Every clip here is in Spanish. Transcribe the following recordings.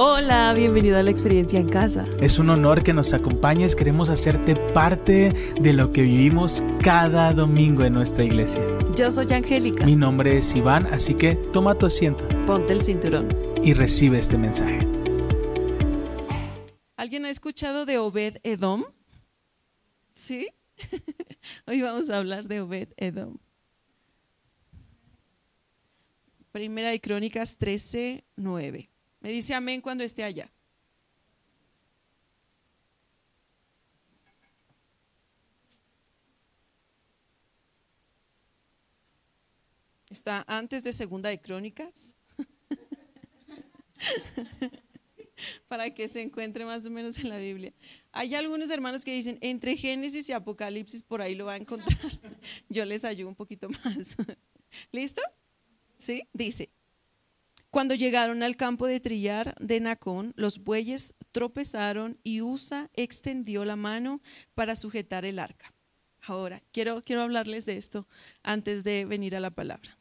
Hola, bienvenido a la experiencia en casa. Es un honor que nos acompañes, queremos hacerte parte de lo que vivimos cada domingo en nuestra iglesia. Yo soy Angélica. Mi nombre es Iván, así que toma tu asiento. Ponte el cinturón. Y recibe este mensaje. ¿Alguien ha escuchado de Obed Edom? ¿Sí? Hoy vamos a hablar de Obed Edom. Primera de Crónicas 13, 9. Me dice amén cuando esté allá. Está antes de Segunda de Crónicas. Para que se encuentre más o menos en la Biblia. Hay algunos hermanos que dicen, entre Génesis y Apocalipsis por ahí lo va a encontrar. Yo les ayudo un poquito más. ¿Listo? ¿Sí? Dice, cuando llegaron al campo de trillar de Nacón, los bueyes tropezaron y Usa extendió la mano para sujetar el arca. Ahora, quiero, quiero hablarles de esto antes de venir a la palabra.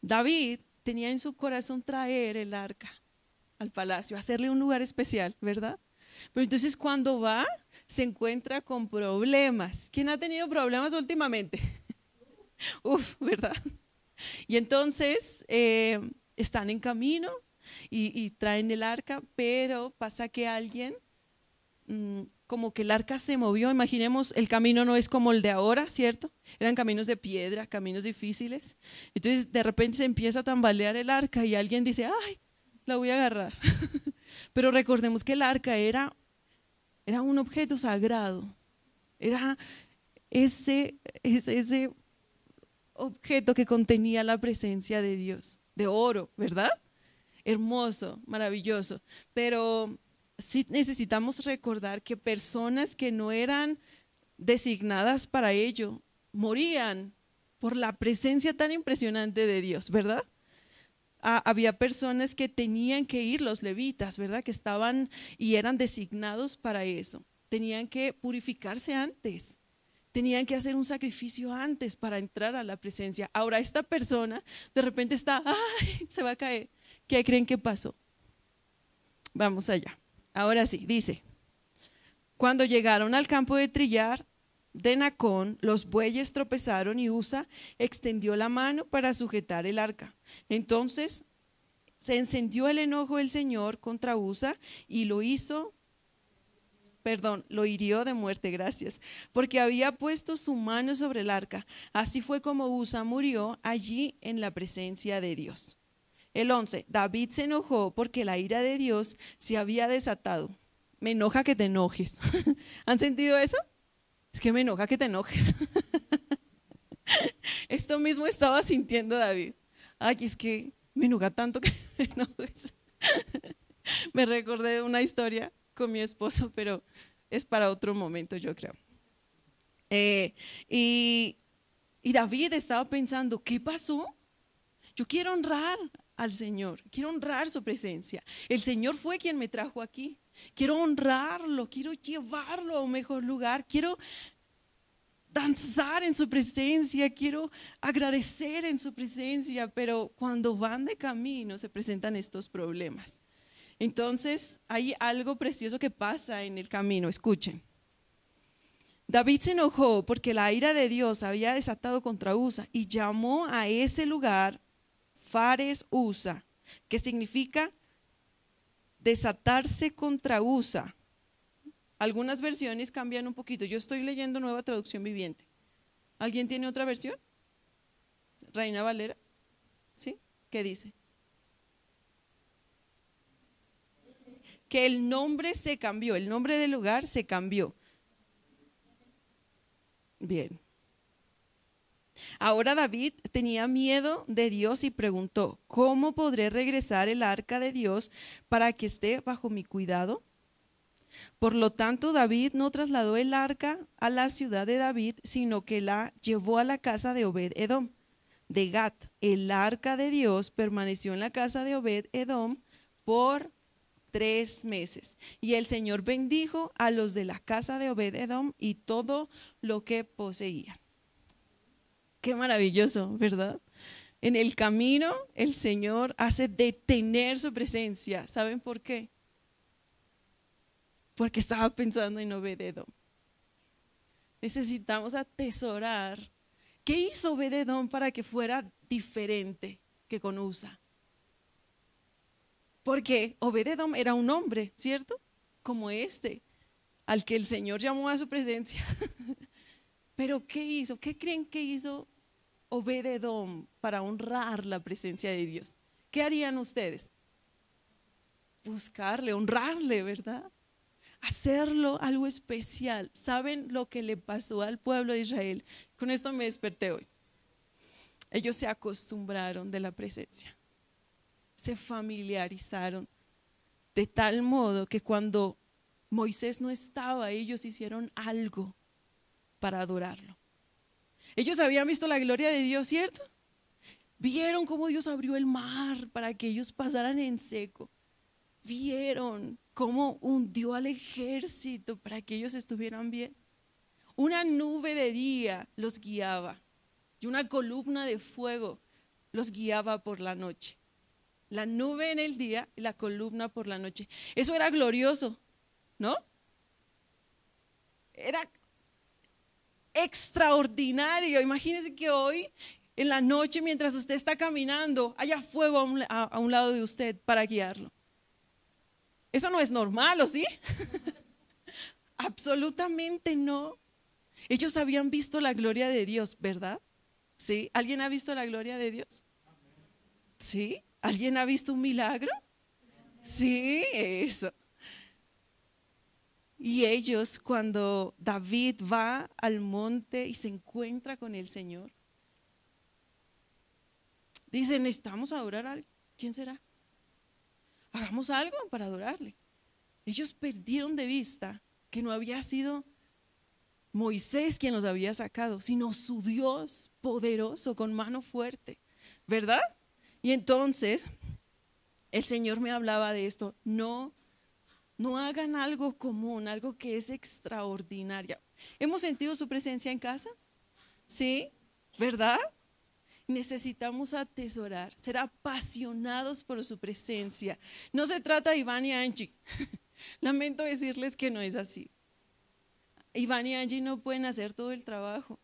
David tenía en su corazón traer el arca al palacio, hacerle un lugar especial, ¿verdad? Pero entonces cuando va, se encuentra con problemas. ¿Quién ha tenido problemas últimamente? Uf, ¿verdad? Y entonces eh, están en camino y, traen el arca, pero pasa que alguien, mm, como que el arca se movió, imaginemos, el camino no es como el de ahora, ¿cierto? Eran caminos de piedra, caminos difíciles. Entonces de repente se empieza a tambalear el arca y alguien dice, ay, la voy a agarrar. pero recordemos que el arca era, era un objeto sagrado, era ese, ese, ese objeto que contenía la presencia de Dios de oro, ¿verdad? Hermoso, maravilloso. Pero sí necesitamos recordar que personas que no eran designadas para ello morían por la presencia tan impresionante de Dios, ¿verdad? había personas que tenían que ir, los levitas, ¿verdad? Que estaban y eran designados para eso. Tenían que purificarse antes tenían que hacer un sacrificio antes para entrar a la presencia. Ahora esta persona de repente está, ay, se va a caer. ¿Qué creen que pasó? Vamos allá. Ahora sí, dice, cuando llegaron al campo de trillar de Nacón, los bueyes tropezaron y Usa extendió la mano para sujetar el arca. Entonces se encendió el enojo del Señor contra Usa y lo hizo perdón, lo hirió de muerte, gracias, porque había puesto su mano sobre el arca. Así fue como Usa murió allí en la presencia de Dios. El 11, David se enojó porque la ira de Dios se había desatado. Me enoja que te enojes. ¿Han sentido eso? Es que me enoja que te enojes. Esto mismo estaba sintiendo David. Ay, es que me enoja tanto que me enojes. me recordé una historia con mi esposo, pero es para otro momento, yo creo. Eh, y, y David estaba pensando, ¿qué pasó? Yo quiero honrar al Señor, quiero honrar su presencia. El Señor fue quien me trajo aquí. Quiero honrarlo, quiero llevarlo a un mejor lugar, quiero danzar en su presencia, quiero agradecer en su presencia, pero cuando van de camino se presentan estos problemas. Entonces hay algo precioso que pasa en el camino, escuchen. David se enojó porque la ira de Dios había desatado contra Usa y llamó a ese lugar Fares Usa, que significa desatarse contra Usa. Algunas versiones cambian un poquito. Yo estoy leyendo nueva traducción viviente. ¿Alguien tiene otra versión? Reina Valera. ¿Sí? ¿Qué dice? Que el nombre se cambió, el nombre del lugar se cambió. Bien. Ahora David tenía miedo de Dios y preguntó, ¿cómo podré regresar el arca de Dios para que esté bajo mi cuidado? Por lo tanto, David no trasladó el arca a la ciudad de David, sino que la llevó a la casa de Obed Edom, de Gat. El arca de Dios permaneció en la casa de Obed Edom por tres meses. Y el Señor bendijo a los de la casa de Obed-Edom y todo lo que poseían. Qué maravilloso, ¿verdad? En el camino el Señor hace detener su presencia. ¿Saben por qué? Porque estaba pensando en Obededón. Necesitamos atesorar. ¿Qué hizo Obededón para que fuera diferente que con Usa? Porque Obededón era un hombre, ¿cierto? Como este, al que el Señor llamó a su presencia. Pero ¿qué hizo? ¿Qué creen que hizo Obededón para honrar la presencia de Dios? ¿Qué harían ustedes? Buscarle, honrarle, ¿verdad? Hacerlo algo especial. ¿Saben lo que le pasó al pueblo de Israel? Con esto me desperté hoy. Ellos se acostumbraron de la presencia se familiarizaron de tal modo que cuando Moisés no estaba, ellos hicieron algo para adorarlo. Ellos habían visto la gloria de Dios, ¿cierto? Vieron cómo Dios abrió el mar para que ellos pasaran en seco. Vieron cómo hundió al ejército para que ellos estuvieran bien. Una nube de día los guiaba y una columna de fuego los guiaba por la noche la nube en el día y la columna por la noche. Eso era glorioso, ¿no? Era extraordinario. Imagínense que hoy, en la noche, mientras usted está caminando, haya fuego a un, lado de usted para guiarlo. Eso no es normal, ¿o sí? Absolutamente no. Ellos habían visto la gloria de Dios, ¿verdad? ¿Sí? ¿Alguien ha visto la gloria de Dios? ¿Sí? ¿Alguien ha visto un milagro? Sí, eso. Y ellos, cuando David va al monte y se encuentra con el Señor, dicen, necesitamos adorar a alguien. ¿Quién será? Hagamos algo para adorarle. Ellos perdieron de vista que no había sido Moisés quien los había sacado, sino su Dios poderoso con mano fuerte. ¿Verdad? Y entonces el Señor me hablaba de esto, no, no hagan algo común, algo que es extraordinario. ¿Hemos sentido su presencia en casa? ¿Sí? ¿Verdad? Necesitamos atesorar, ser apasionados por su presencia. No se trata de Iván y Angie. Lamento decirles que no es así. Iván y Angie no pueden hacer todo el trabajo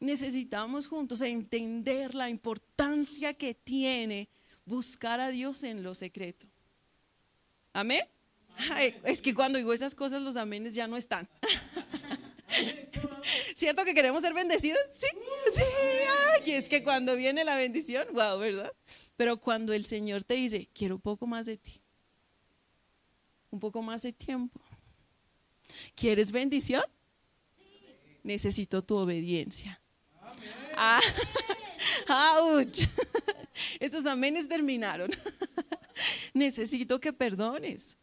necesitamos juntos entender la importancia que tiene buscar a Dios en lo secreto. Amén. es que cuando digo esas cosas los amenes ya no están. ¿Cierto que queremos ser bendecidos? Sí, sí. Es que cuando viene la bendición, wow, ¿verdad? Pero cuando el Señor te dice, quiero un poco más de ti, un poco más de tiempo, ¿quieres bendición? Necesito tu obediencia. Ah, ¡Auch! Esos amenes terminaron. Necesito que perdones,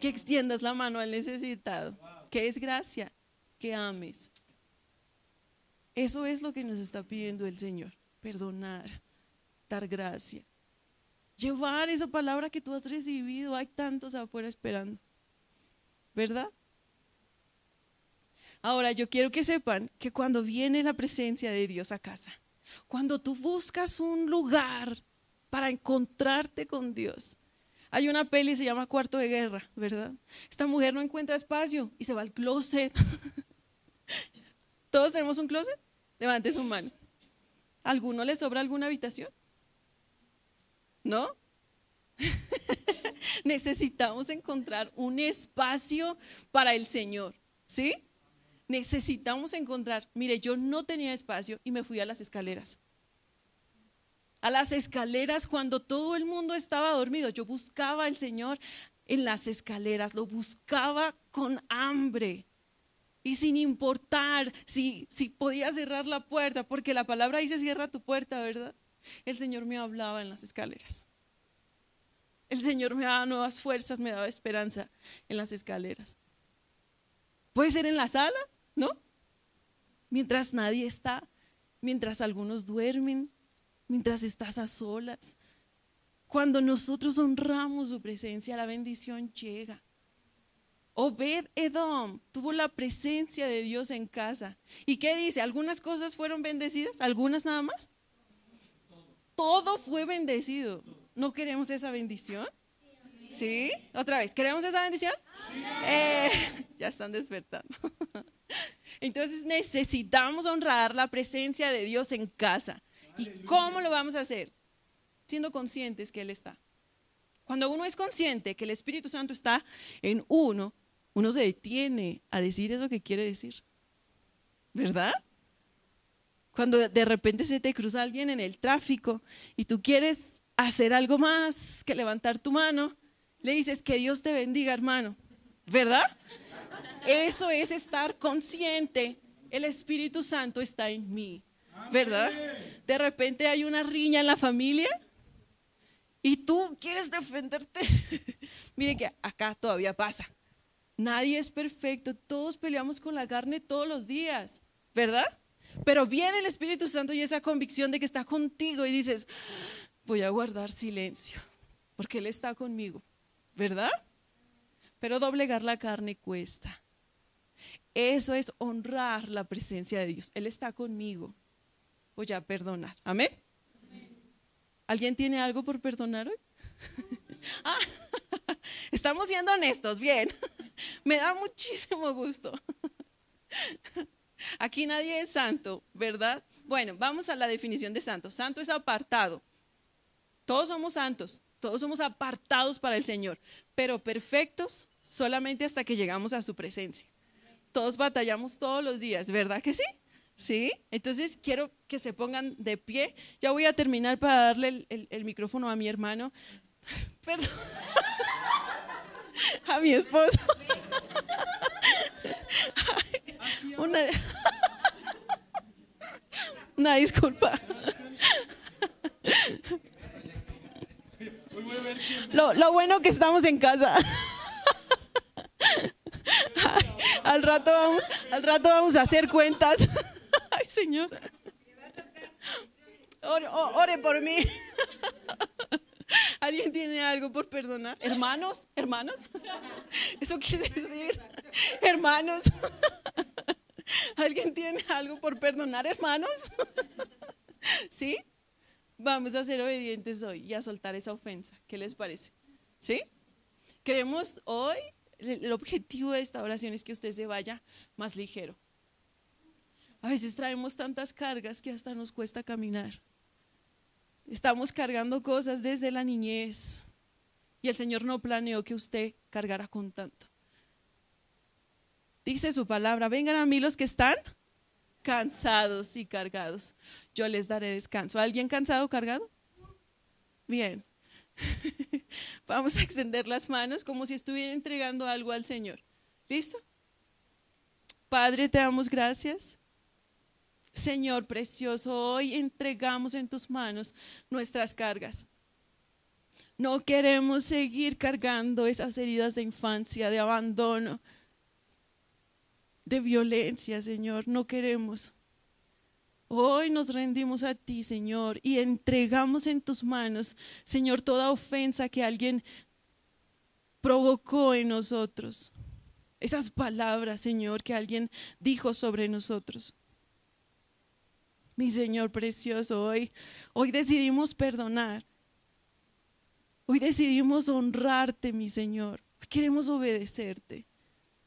que extiendas la mano al necesitado, que es gracia, que ames. Eso es lo que nos está pidiendo el Señor, perdonar, dar gracia, llevar esa palabra que tú has recibido. Hay tantos afuera esperando, ¿verdad? Ahora, yo quiero que sepan que cuando viene la presencia de Dios a casa, cuando tú buscas un lugar para encontrarte con Dios, hay una peli se llama Cuarto de Guerra, ¿verdad? Esta mujer no encuentra espacio y se va al closet. ¿Todos tenemos un closet? Levante su mano. ¿Alguno le sobra alguna habitación? ¿No? Necesitamos encontrar un espacio para el Señor, ¿sí? Necesitamos encontrar, mire, yo no tenía espacio y me fui a las escaleras. A las escaleras cuando todo el mundo estaba dormido, yo buscaba al Señor en las escaleras, lo buscaba con hambre. Y sin importar si, si podía cerrar la puerta, porque la palabra dice cierra tu puerta, ¿verdad? El Señor me hablaba en las escaleras. El Señor me daba nuevas fuerzas, me daba esperanza en las escaleras. Puede ser en la sala, ¿no? Mientras nadie está, mientras algunos duermen, mientras estás a solas. Cuando nosotros honramos su presencia, la bendición llega. Obed Edom tuvo la presencia de Dios en casa. ¿Y qué dice? ¿Algunas cosas fueron bendecidas? ¿Algunas nada más? todo fue bendecido. ¿No queremos esa bendición? ¿Sí? Otra vez, ¿queremos esa bendición? Eh, ya están despertando. Entonces necesitamos honrar la presencia de Dios en casa. ¿Y cómo lo vamos a hacer? Siendo conscientes que Él está. Cuando uno es consciente que el Espíritu Santo está en uno, uno se detiene a decir eso que quiere decir. ¿Verdad? Cuando de repente se te cruza alguien en el tráfico y tú quieres hacer algo más que levantar tu mano, le dices que Dios te bendiga, hermano. ¿Verdad? Eso es estar consciente. El Espíritu Santo está en mí. ¿Verdad? De repente hay una riña en la familia y tú quieres defenderte. Mire que acá todavía pasa. Nadie es perfecto. Todos peleamos con la carne todos los días. ¿Verdad? Pero viene el Espíritu Santo y esa convicción de que está contigo y dices, voy a guardar silencio, porque Él está conmigo, ¿verdad? Pero doblegar la carne cuesta. Eso es honrar la presencia de Dios. Él está conmigo. Voy a perdonar. Amén. ¿Alguien tiene algo por perdonar hoy? ah, estamos siendo honestos, bien. Me da muchísimo gusto. Aquí nadie es santo, ¿verdad? Bueno, vamos a la definición de santo. Santo es apartado. Todos somos santos, todos somos apartados para el Señor, pero perfectos solamente hasta que llegamos a su presencia. Todos batallamos todos los días, ¿verdad que sí? ¿Sí? Entonces quiero que se pongan de pie. Ya voy a terminar para darle el, micrófono a mi hermano. Perdón. a mi esposo. una, una disculpa. Lo, lo bueno que estamos en casa. al rato vamos, al rato vamos a hacer cuentas. Ay, Señor. Ore, por mí. ¿Alguien tiene algo por perdonar? ¿Hermanos? ¿Hermanos? Eso quiere decir, hermanos. ¿Alguien tiene algo por perdonar, hermanos? ¿Sí? Vamos a ser obedientes hoy y a soltar esa ofensa. ¿Qué les parece? ¿Sí? Queremos hoy el objetivo de esta oración es que usted se vaya más ligero. A veces traemos tantas cargas que hasta nos cuesta caminar. Estamos cargando cosas desde la niñez y el Señor no planeó que usted cargara con tanto. Dice su palabra, vengan a mí los que están cansados y cargados. Yo les daré descanso. ¿Alguien cansado cargado? Bien. Vamos a extender las manos como si estuviera entregando algo al Señor. ¿Listo? Padre, te damos gracias. Señor precioso, hoy entregamos en tus manos nuestras cargas. No queremos seguir cargando esas heridas de infancia, de abandono, de violencia, Señor. No queremos. Hoy nos rendimos a ti, Señor, y entregamos en tus manos, Señor, toda ofensa que alguien provocó en nosotros. Esas palabras, Señor, que alguien dijo sobre nosotros. Mi Señor precioso, hoy, hoy decidimos perdonar. Hoy decidimos honrarte, mi Señor. queremos obedecerte.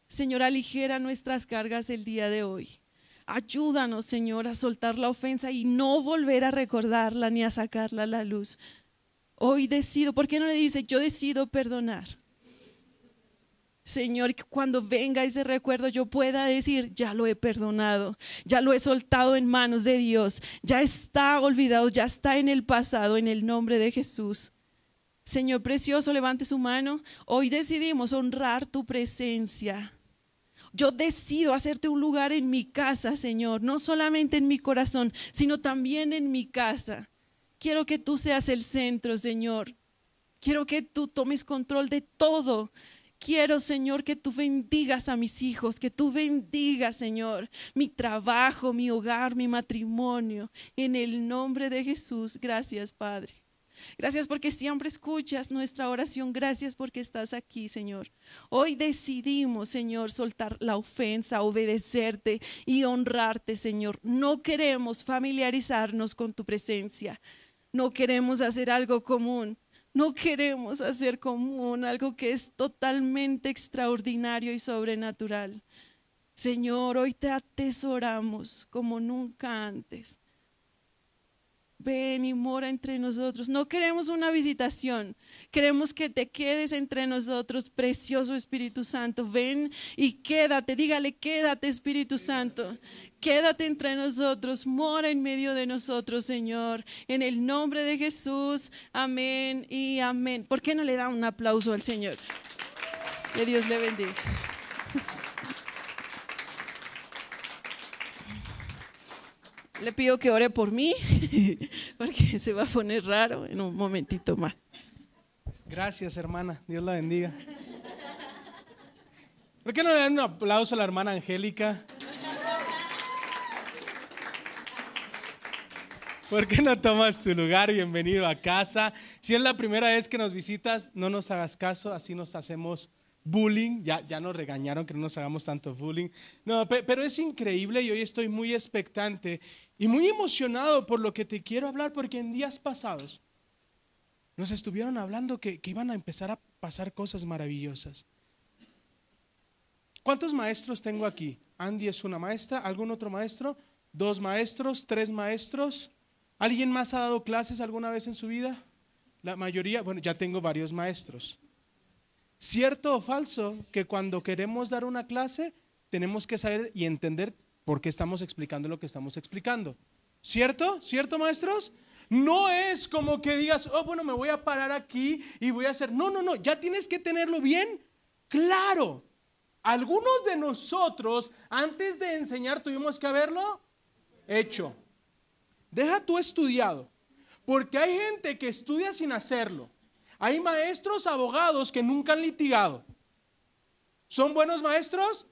Señor, aligera nuestras cargas el día de hoy. Ayúdanos, Señor, a soltar la ofensa y no volver a recordarla ni a sacarla a la luz. Hoy decido, ¿por qué no le dice, yo decido perdonar? Señor, que cuando venga ese recuerdo yo pueda decir, ya lo he perdonado, ya lo he soltado en manos de Dios, ya está olvidado, ya está en el pasado, en el nombre de Jesús. Señor precioso, levante su mano. Hoy decidimos honrar tu presencia. Yo decido hacerte un lugar en mi casa, Señor, no solamente en mi corazón, sino también en mi casa. Quiero que tú seas el centro, Señor. Quiero que tú tomes control de todo. Quiero, Señor, que tú bendigas a mis hijos, que tú bendigas, Señor, mi trabajo, mi hogar, mi matrimonio. En el nombre de Jesús, gracias, Padre. Gracias porque siempre escuchas nuestra oración. Gracias porque estás aquí, Señor. Hoy decidimos, Señor, soltar la ofensa, obedecerte y honrarte, Señor. No queremos familiarizarnos con tu presencia. No queremos hacer algo común. No queremos hacer común algo que es totalmente extraordinario y sobrenatural. Señor, hoy te atesoramos como nunca antes. Ven y mora entre nosotros. No queremos una visitación, queremos que te quedes entre nosotros, precioso Espíritu Santo. Ven y quédate, dígale, quédate Espíritu Santo. Quédate entre nosotros, mora en medio de nosotros, Señor. En el nombre de Jesús, amén y amén. ¿Por qué no le da un aplauso al Señor? Que Dios le bendiga. Le pido que ore por mí, porque se va a poner raro en un momentito más. Gracias, hermana. Dios la bendiga. ¿Por qué no le dan un aplauso a la hermana Angélica? ¿Por qué no tomas tu lugar? Bienvenido a casa. Si es la primera vez que nos visitas, no nos hagas caso, así nos hacemos bullying, ya, ya nos regañaron que no nos hagamos tanto bullying. No, pero es increíble y hoy estoy muy expectante y muy emocionado por lo que te quiero hablar, porque en días pasados nos estuvieron hablando que, que iban a empezar a pasar cosas maravillosas. ¿Cuántos maestros tengo aquí? Andy es una maestra, ¿algún otro maestro? ¿Dos maestros? ¿Tres maestros? ¿Alguien más ha dado clases alguna vez en su vida? La mayoría, bueno, ya tengo varios maestros. ¿Cierto o falso que cuando queremos dar una clase tenemos que saber y entender por qué estamos explicando lo que estamos explicando? ¿Cierto? ¿Cierto, maestros? No es como que digas, oh, bueno, me voy a parar aquí y voy a hacer. No, no, no, ya tienes que tenerlo bien claro. Algunos de nosotros, antes de enseñar, tuvimos que haberlo hecho. Deja tú estudiado, porque hay gente que estudia sin hacerlo. Hay maestros abogados que nunca han litigado. ¿Son buenos maestros?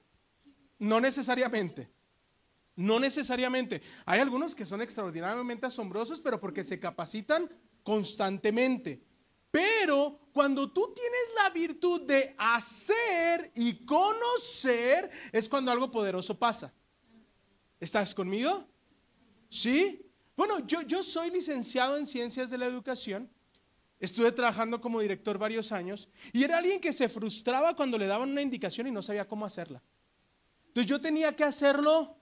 No necesariamente. No necesariamente. Hay algunos que son extraordinariamente asombrosos, pero porque se capacitan constantemente. Pero cuando tú tienes la virtud de hacer y conocer, es cuando algo poderoso pasa. ¿Estás conmigo? ¿Sí? Bueno, yo, yo soy licenciado en ciencias de la educación Estuve trabajando como director varios años y era alguien que se frustraba cuando le daban una indicación y no sabía cómo hacerla. Entonces yo tenía que hacerlo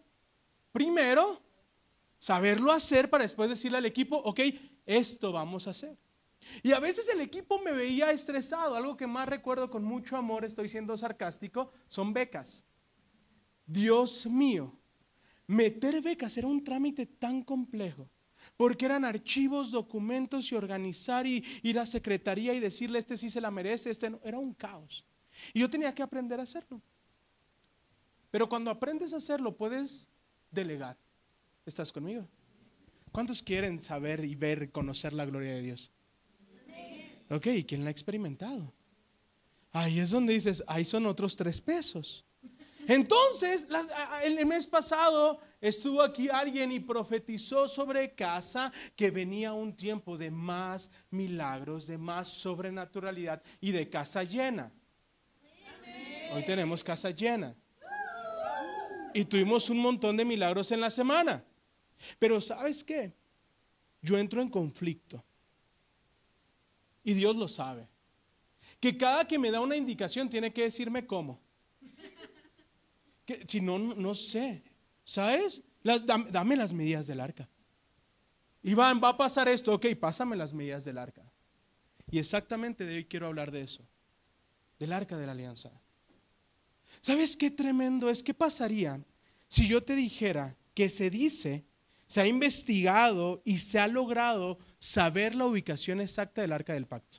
primero, saberlo hacer para después decirle al equipo, ok, esto vamos a hacer. Y a veces el equipo me veía estresado. Algo que más recuerdo con mucho amor, estoy siendo sarcástico, son becas. Dios mío, meter becas era un trámite tan complejo porque eran archivos, documentos y organizar y ir a secretaría y decirle, este sí se la merece, este no. Era un caos. Y yo tenía que aprender a hacerlo. Pero cuando aprendes a hacerlo, puedes delegar. ¿Estás conmigo? ¿Cuántos quieren saber y ver, conocer la gloria de Dios? Ok, ¿quién la ha experimentado? Ahí es donde dices, ahí son otros tres pesos. Entonces, el mes pasado estuvo aquí alguien y profetizó sobre casa que venía un tiempo de más milagros, de más sobrenaturalidad y de casa llena. Hoy tenemos casa llena. Y tuvimos un montón de milagros en la semana. Pero ¿sabes qué? Yo entro en conflicto. Y Dios lo sabe. Que cada que me da una indicación tiene que decirme cómo si no, no sé. ¿Sabes? dame, las medidas del arca. Iván, va a pasar esto. Ok, pásame las medidas del arca. Y exactamente de hoy quiero hablar de eso. Del arca de la alianza. ¿Sabes qué tremendo es? ¿Qué pasaría si yo te dijera que se dice, se ha investigado y se ha logrado saber la ubicación exacta del arca del pacto?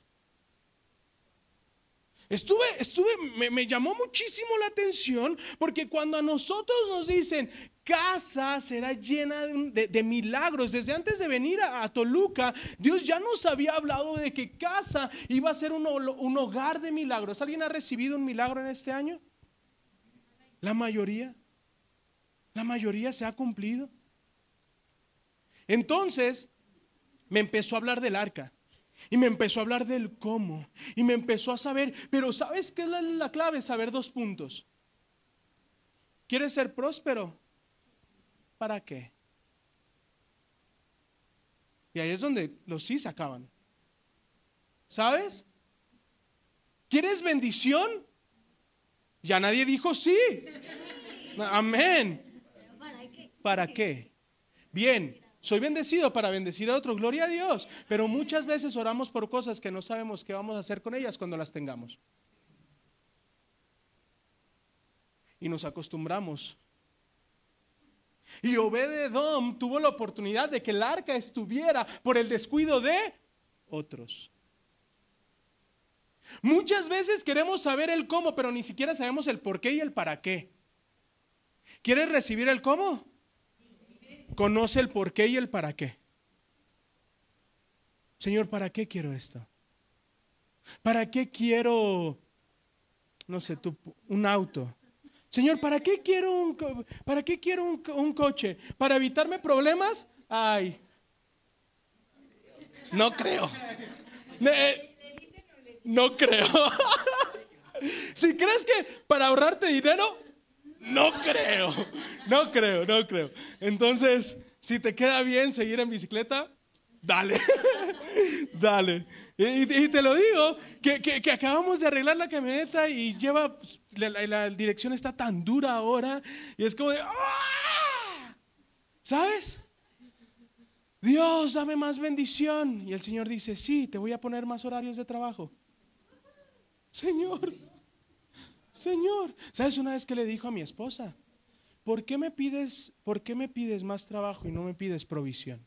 Estuve, estuve, me, llamó muchísimo la atención porque cuando a nosotros nos dicen casa será llena de, milagros, desde antes de venir a, Toluca, Dios ya nos había hablado de que casa iba a ser un, un hogar de milagros. ¿Alguien ha recibido un milagro en este año? La mayoría. La mayoría se ha cumplido. Entonces, me empezó a hablar del arca. Y me empezó a hablar del cómo. Y me empezó a saber, pero ¿sabes qué es la, clave? Saber dos puntos. ¿Quieres ser próspero? ¿Para qué? Y ahí es donde los sí se acaban. ¿Sabes? ¿Quieres bendición? Ya nadie dijo sí. Amén. ¿Para qué? Bien, soy bendecido para bendecir a otro, gloria a Dios. Pero muchas veces oramos por cosas que no sabemos qué vamos a hacer con ellas cuando las tengamos. Y nos acostumbramos. Y Obededom tuvo la oportunidad de que el arca estuviera por el descuido de otros. Muchas veces queremos saber el cómo, pero ni siquiera sabemos el por qué y el para qué. ¿Quieres recibir el cómo? Conoce el por qué y el para qué. Señor, ¿para qué quiero esto? ¿Para qué quiero, no sé, un auto? Señor, ¿para qué quiero un, para qué quiero un coche? ¿Para evitarme problemas? Ay, no creo. No creo. si crees que para ahorrarte dinero, no creo. No creo, no creo. Entonces, si te queda bien seguir en bicicleta, dale. dale. Y, te lo digo, que, acabamos de arreglar la camioneta y lleva, pues, la, dirección está tan dura ahora y es como de, ¡ah! ¿sabes? Dios, dame más bendición. Y el Señor dice, sí, te voy a poner más horarios de trabajo. Señor, Señor. ¿Sabes una vez que le dijo a mi esposa? ¿Por qué me pides, por qué me pides más trabajo y no me pides provisión?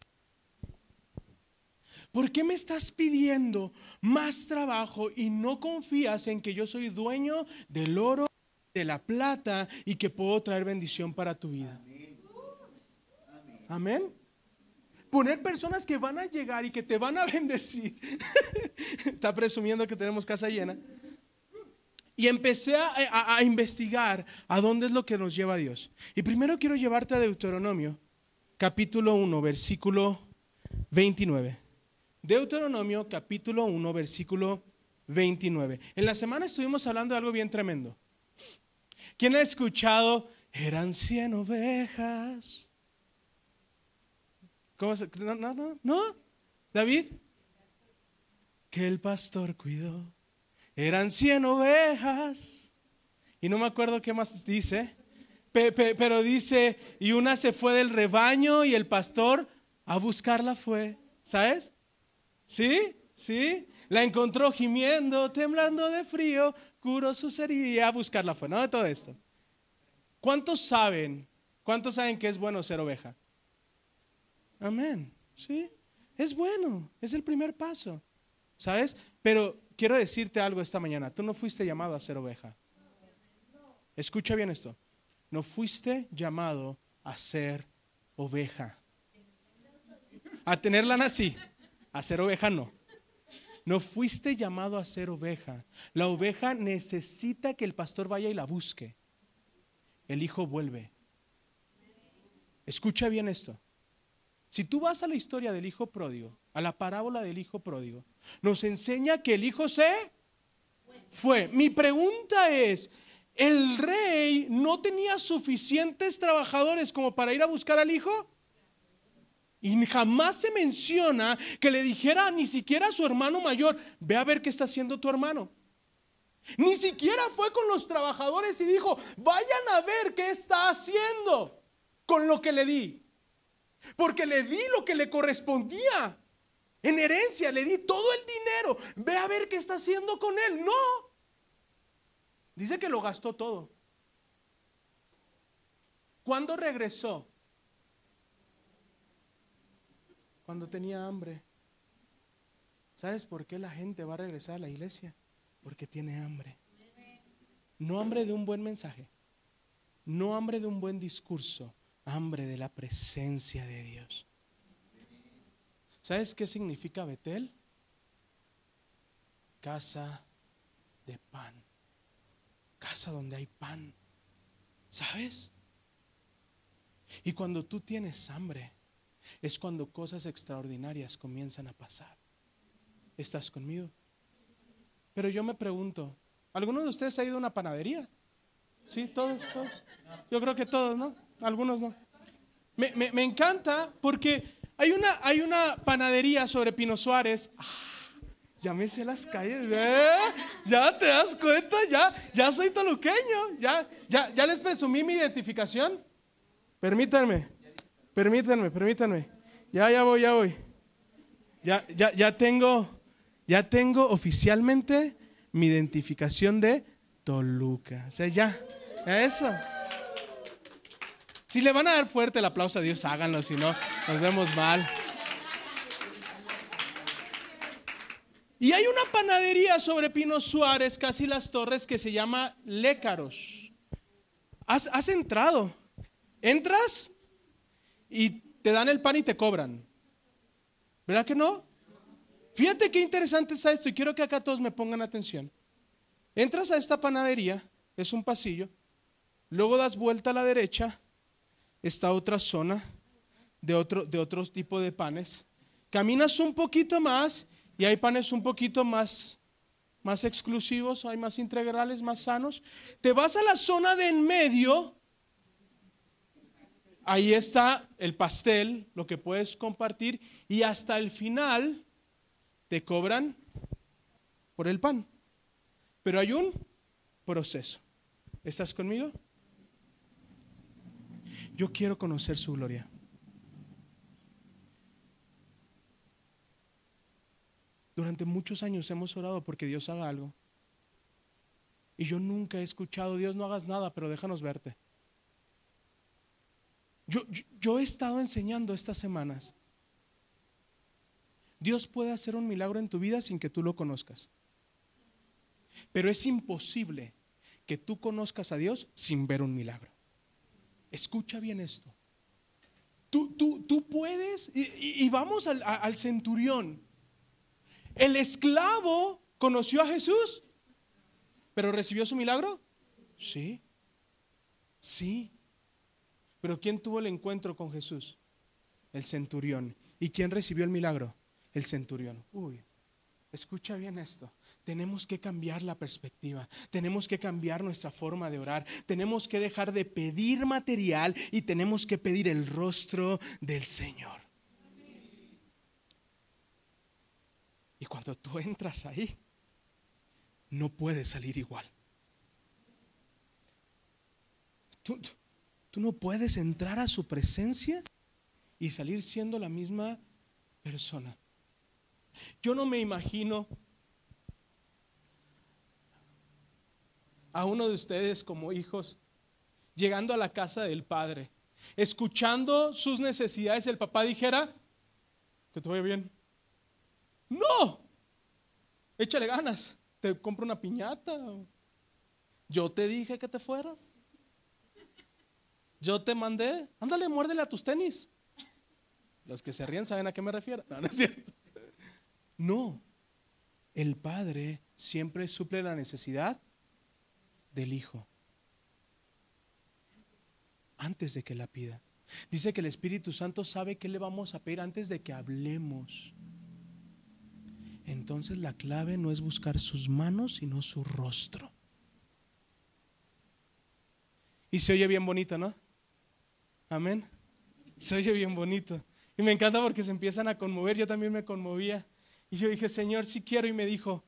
¿Por qué me estás pidiendo más trabajo y no confías en que yo soy dueño del oro, de la plata y que puedo traer bendición para tu vida? Amén. Poner personas que van a llegar y que te van a bendecir. Está presumiendo que tenemos casa llena. Y empecé a, investigar a dónde es lo que nos lleva Dios. Y primero quiero llevarte a Deuteronomio, capítulo 1, versículo 29. Deuteronomio, capítulo 1, versículo 29. En la semana estuvimos hablando de algo bien tremendo. ¿Quién ha escuchado? Eran cien ovejas. ¿Cómo se? No, no, no, no. David. Que el pastor cuidó eran cien ovejas. Y no me acuerdo qué más dice. pero dice, y una se fue del rebaño y el pastor a buscarla fue. ¿Sabes? ¿Sí? ¿Sí? La encontró gimiendo, temblando de frío, curó su herida y a buscarla fue. ¿No? De todo esto. ¿Cuántos saben? ¿Cuántos saben que es bueno ser oveja? Amén. ¿Sí? Es bueno. Es el primer paso. ¿Sabes? Pero quiero decirte algo esta mañana. Tú no fuiste llamado a ser oveja. Escucha bien esto. No fuiste llamado a ser oveja. A tenerla así. A ser oveja no. No fuiste llamado a ser oveja. La oveja necesita que el pastor vaya y la busque. El hijo vuelve. Escucha bien esto. Si tú vas a la historia del hijo pródigo, a la parábola del hijo pródigo, nos enseña que el hijo se fue. Mi pregunta es, ¿el rey no tenía suficientes trabajadores como para ir a buscar al hijo? Y jamás se menciona que le dijera ni siquiera a su hermano mayor, ve a ver qué está haciendo tu hermano. Ni siquiera fue con los trabajadores y dijo, vayan a ver qué está haciendo con lo que le di. Porque le di lo que le correspondía. En herencia le di todo el dinero. Ve a ver qué está haciendo con él. No. Dice que lo gastó todo. ¿Cuándo regresó? Cuando tenía hambre. ¿Sabes por qué la gente va a regresar a la iglesia? Porque tiene hambre. No hambre de un buen mensaje. No hambre de un buen discurso. Hambre de la presencia de Dios. ¿Sabes qué significa Betel? Casa de pan. Casa donde hay pan. ¿Sabes? Y cuando tú tienes hambre, es cuando cosas extraordinarias comienzan a pasar. ¿Estás conmigo? Pero yo me pregunto, ¿alguno de ustedes ha ido a una panadería? ¿Sí? ¿Todos? ¿Todos? Yo creo que todos, ¿no? Algunos no. Me, me, me encanta porque Hay una, hay una panadería sobre Pino Suárez. Ah, ya me sé las calles. Ya te das cuenta, ya, ya soy toluqueño, ya, ya, ya les presumí mi identificación. Permítanme, permítanme, permítanme. Ya, ya voy, ya voy. Ya, ya, ya tengo, ya tengo oficialmente mi identificación de Toluca. O sea, ya, eso. Si le van a dar fuerte el aplauso a Dios, háganlo, si no, nos vemos mal. Y hay una panadería sobre Pino Suárez, casi las torres, que se llama Lécaros. Has, has entrado. Entras y te dan el pan y te cobran. ¿Verdad que no? Fíjate qué interesante está esto y quiero que acá todos me pongan atención. Entras a esta panadería, es un pasillo, luego das vuelta a la derecha está otra zona de otro, de otro tipo de panes. Caminas un poquito más y hay panes un poquito más, más exclusivos, hay más integrales, más sanos. Te vas a la zona de en medio, ahí está el pastel, lo que puedes compartir, y hasta el final te cobran por el pan. Pero hay un proceso. ¿Estás conmigo? Yo quiero conocer su gloria. Durante muchos años hemos orado porque Dios haga algo. Y yo nunca he escuchado, Dios no hagas nada, pero déjanos verte. Yo, yo, he estado enseñando estas semanas. Dios puede hacer un milagro en tu vida sin que tú lo conozcas. Pero es imposible que tú conozcas a Dios sin ver un milagro. Escucha bien esto. Tú, tú, tú puedes, y, vamos al, al centurión. El esclavo conoció a Jesús, pero recibió su milagro. Sí, sí. Pero ¿quién tuvo el encuentro con Jesús? El centurión. ¿Y quién recibió el milagro? El centurión. Uy, escucha bien esto. Tenemos que cambiar la perspectiva, tenemos que cambiar nuestra forma de orar, tenemos que dejar de pedir material y tenemos que pedir el rostro del Señor. Y cuando tú entras ahí, no puedes salir igual. Tú, tú, no puedes entrar a su presencia y salir siendo la misma persona. Yo no me imagino a uno de ustedes como hijos, llegando a la casa del Padre, escuchando sus necesidades, el papá dijera, que te vaya bien. No, échale ganas, te compro una piñata. Yo te dije que te fueras. Yo te mandé, ándale, muérdele a tus tenis. Los que se ríen saben a qué me refiero. No, no es cierto. No, el Padre siempre suple la necesidad del Hijo antes de que la pida. Dice que el Espíritu Santo sabe qué le vamos a pedir antes de que hablemos. Entonces la clave no es buscar sus manos, sino su rostro. Y se oye bien bonito, ¿no? Amén. Se oye bien bonito. Y me encanta porque se empiezan a conmover. Yo también me conmovía. Y yo dije, Señor, si quiero. Y me dijo,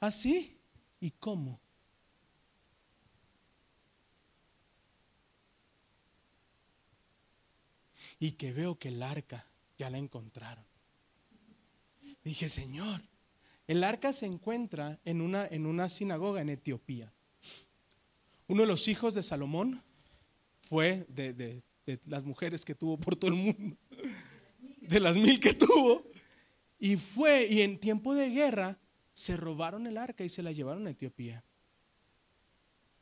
¿así? ¿Ah, ¿Y cómo? Y que veo que el arca ya la encontraron. Dije, Señor, el arca se encuentra en una, en una sinagoga en Etiopía. Uno de los hijos de Salomón fue de, de las mujeres que tuvo por todo el mundo, de las mil que tuvo, y fue, y en tiempo de guerra, se robaron el arca y se la llevaron a Etiopía.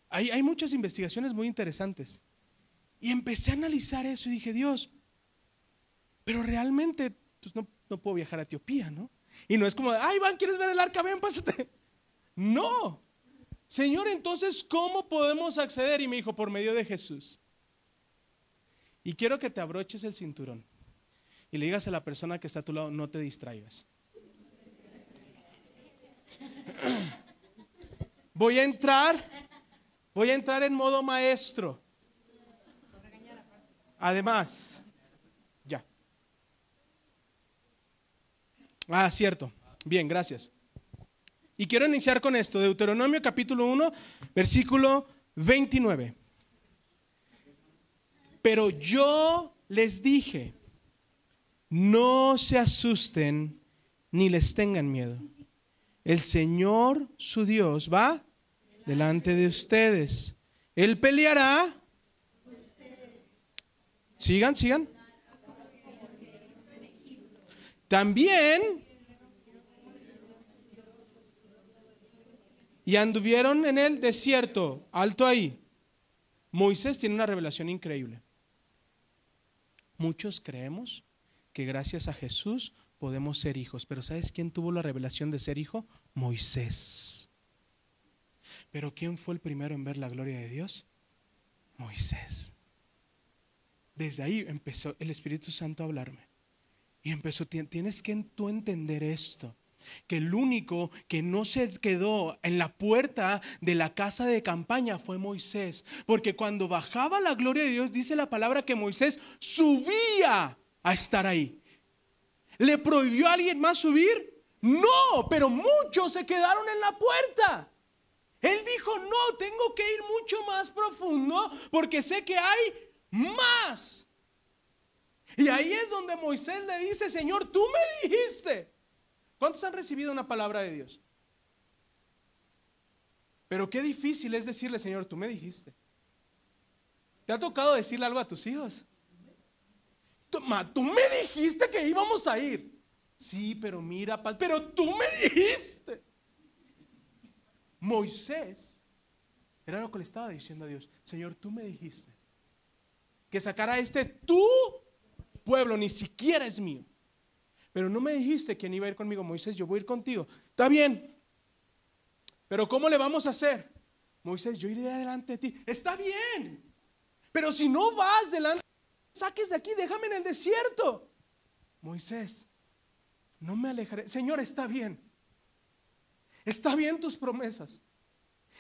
Hay, hay muchas investigaciones muy interesantes. Y empecé a analizar eso y dije, Dios, pero realmente pues no, no puedo viajar a Etiopía, ¿no? Y no es como, ay, Iván, ¿quieres ver el arca? Ven, pásate. No. Señor, entonces, ¿cómo podemos acceder? Y me dijo, por medio de Jesús. Y quiero que te abroches el cinturón y le digas a la persona que está a tu lado, no te distraigas. Voy a entrar, voy a entrar en modo maestro. Además, Ah, cierto. Bien, gracias. Y quiero iniciar con esto, Deuteronomio capítulo 1, versículo 29. Pero yo les dije, no se asusten ni les tengan miedo. El Señor, su Dios, va delante de ustedes. Él peleará. Sigan, sigan. También. Y anduvieron en el desierto, alto ahí. Moisés tiene una revelación increíble. Muchos creemos que gracias a Jesús podemos ser hijos, pero ¿sabes quién tuvo la revelación de ser hijo? Moisés. Pero ¿quién fue el primero en ver la gloria de Dios? Moisés. Desde ahí empezó el Espíritu Santo a hablarme. Y empezó, tienes que tú entender esto que el único que no se quedó en la puerta de la casa de campaña fue Moisés. Porque cuando bajaba la gloria de Dios, dice la palabra que Moisés subía a estar ahí. ¿Le prohibió a alguien más subir? No, pero muchos se quedaron en la puerta. Él dijo, no, tengo que ir mucho más profundo porque sé que hay más. Y ahí es donde Moisés le dice, Señor, tú me dijiste ¿Cuántos han recibido una palabra de Dios? Pero qué difícil es decirle, Señor, tú me dijiste. ¿Te ha tocado decirle algo a tus hijos? Tú, tú me dijiste que íbamos a ir. Sí, pero mira, pero tú me dijiste. Moisés era lo que le estaba diciendo a Dios. Señor, tú me dijiste que sacara este tu pueblo, ni siquiera es mío. Pero no me dijiste quién iba a ir conmigo, Moisés, yo voy a ir contigo. Está bien. Pero ¿cómo le vamos a hacer? Moisés, yo iré delante de ti. Está bien. Pero si no vas delante, saques de aquí, déjame en el desierto. Moisés, no me alejaré. Señor, está bien. Está bien tus promesas.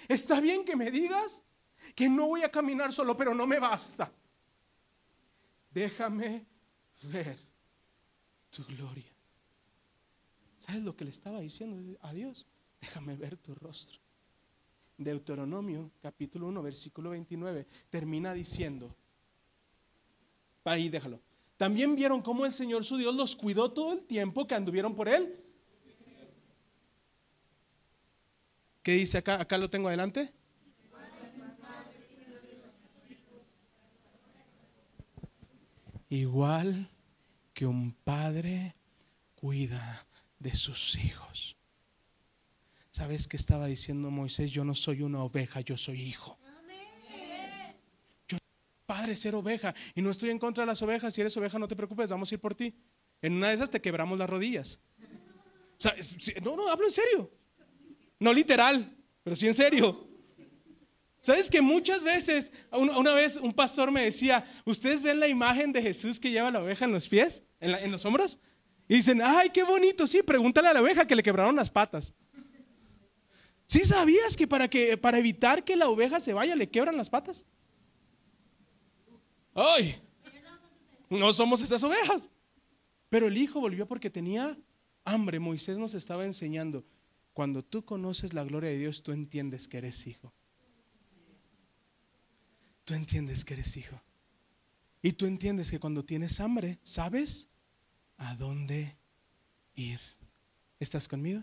Está bien que me digas que no voy a caminar solo, pero no me basta. Déjame ver tu gloria. ¿Sabes lo que le estaba diciendo a Dios? Déjame ver tu rostro. Deuteronomio capítulo 1 versículo 29 termina diciendo, ahí déjalo, también vieron cómo el Señor su Dios los cuidó todo el tiempo que anduvieron por él. ¿Qué dice acá? Acá lo tengo adelante. Igual que un padre cuida de sus hijos. ¿Sabes qué estaba diciendo Moisés? Yo no soy una oveja, yo soy hijo. Yo padre ser oveja y no estoy en contra de las ovejas. Si eres oveja, no te preocupes, vamos a ir por ti. En una de esas te quebramos las rodillas. no, no, hablo en serio. No literal, pero sí en serio. ¿Sabes que muchas veces, una vez un pastor me decía, ¿ustedes ven la imagen de Jesús que lleva la oveja en los pies, en, los hombros? Y dicen, ay, qué bonito, sí, pregúntale a la oveja que le quebraron las patas. ¿Sí sabías que para, que para evitar que la oveja se vaya le quebran las patas? ¡Ay! No somos esas ovejas. Pero el hijo volvió porque tenía hambre. Moisés nos estaba enseñando, cuando tú conoces la gloria de Dios, tú entiendes que eres hijo tú entiendes que eres hijo. Y tú entiendes que cuando tienes hambre, sabes a dónde ir. ¿Estás conmigo?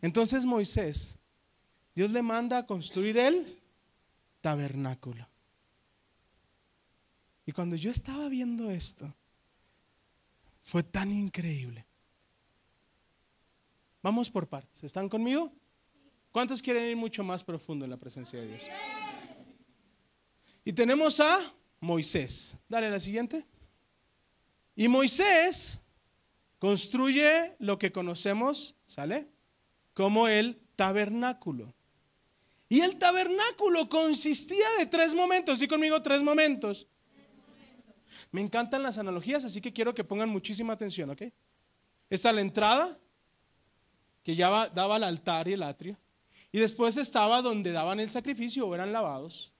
Entonces Moisés, Dios le manda a construir el tabernáculo. Y cuando yo estaba viendo esto, fue tan increíble. Vamos por partes. ¿Están conmigo? ¿Cuántos quieren ir mucho más profundo en la presencia de Dios? Y tenemos a Moisés. Dale la siguiente. Y Moisés construye lo que conocemos, ¿sale? Como el tabernáculo. Y el tabernáculo consistía de tres momentos. Di conmigo tres momentos. Me encantan las analogías, así que quiero que pongan muchísima atención, ¿ok? Está la entrada, que ya daba al altar y el atrio. Y después estaba donde daban el sacrificio o eran lavados.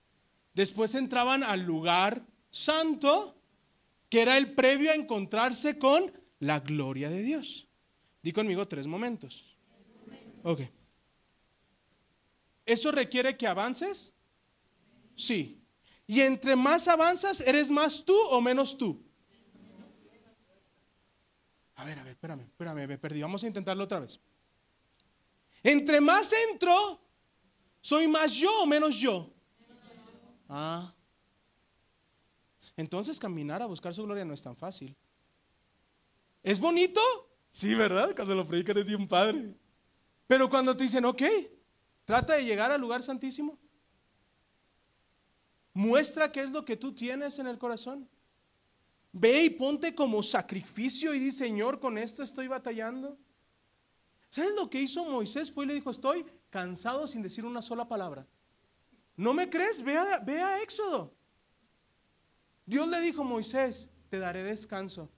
Después entraban al lugar santo, que era el previo a encontrarse con la gloria de Dios. Di conmigo tres momentos. Ok. ¿Eso requiere que avances? Sí. Y entre más avanzas, ¿eres más tú o menos tú? A ver, a ver, espérame, espérame, me perdí. Vamos a intentarlo otra vez. Entre más entro, ¿soy más yo o menos yo? Ah. Entonces caminar a buscar su gloria no es tan fácil. ¿Es bonito? Sí, ¿verdad? Cuando lo predican es de un padre. Pero cuando te dicen, ok, trata de llegar al lugar santísimo. Muestra qué es lo que tú tienes en el corazón. Ve y ponte como sacrificio y di, Señor, con esto estoy batallando. ¿Sabes lo que hizo Moisés? Fue y le dijo, estoy cansado sin decir una sola palabra. ¿No me crees? Ve a, a Éxodo. Dios le dijo, Moisés, te daré descanso.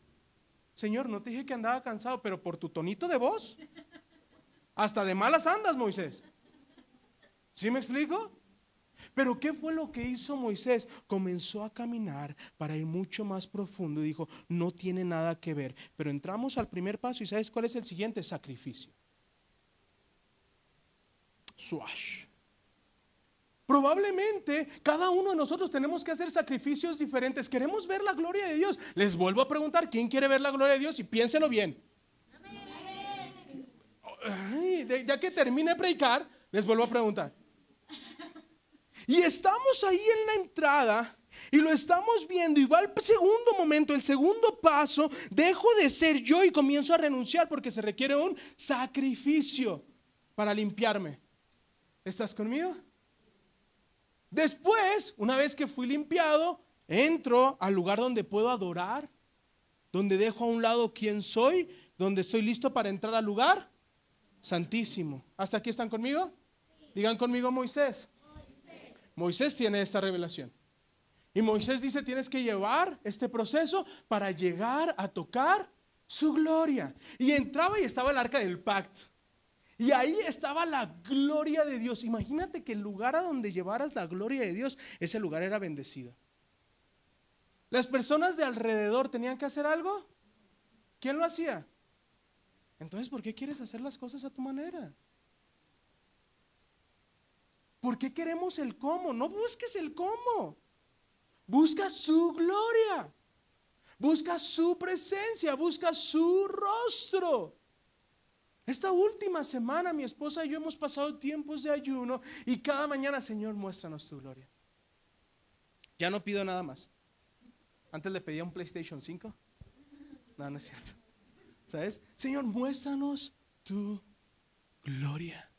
Señor, no te dije que andaba cansado, pero por tu tonito de voz, hasta de malas andas, Moisés. ¿Sí me explico? Pero ¿qué fue lo que hizo Moisés? Comenzó a caminar para ir mucho más profundo y dijo, no tiene nada que ver. Pero entramos al primer paso y ¿sabes cuál es el siguiente? Sacrificio. Swash. Probablemente cada uno de nosotros tenemos que hacer sacrificios diferentes. Queremos ver la gloria de Dios. Les vuelvo a preguntar, ¿quién quiere ver la gloria de Dios? Y piénselo bien. ya que termine de predicar, les vuelvo a preguntar. Y estamos ahí en la entrada y lo estamos viendo y va el segundo momento, el segundo paso, dejo de ser yo y comienzo a renunciar porque se requiere un sacrificio para limpiarme. ¿Estás conmigo? Después, una vez que fui limpiado, entro al lugar donde puedo adorar, donde dejo a un lado quién soy, donde estoy listo para entrar al lugar santísimo. ¿Hasta aquí están conmigo? Digan conmigo Moisés. Moisés tiene esta revelación. Y Moisés dice, tienes que llevar este proceso para llegar a tocar su gloria. Y entraba y estaba el arca del pacto. Y ahí estaba la gloria de Dios. Imagínate que el lugar a donde llevaras la gloria de Dios, ese lugar era bendecido. Las personas de alrededor tenían que hacer algo. ¿Quién lo hacía? Entonces, ¿por qué quieres hacer las cosas a tu manera? ¿Por qué queremos el cómo? No busques el cómo. Busca su gloria. Busca su presencia. Busca su rostro. Esta última semana mi esposa y yo hemos pasado tiempos de ayuno y cada mañana, Señor, muéstranos tu gloria. Ya no pido nada más. Antes le pedía un PlayStation 5. No, no es cierto. ¿Sabes? Señor, muéstranos tu gloria.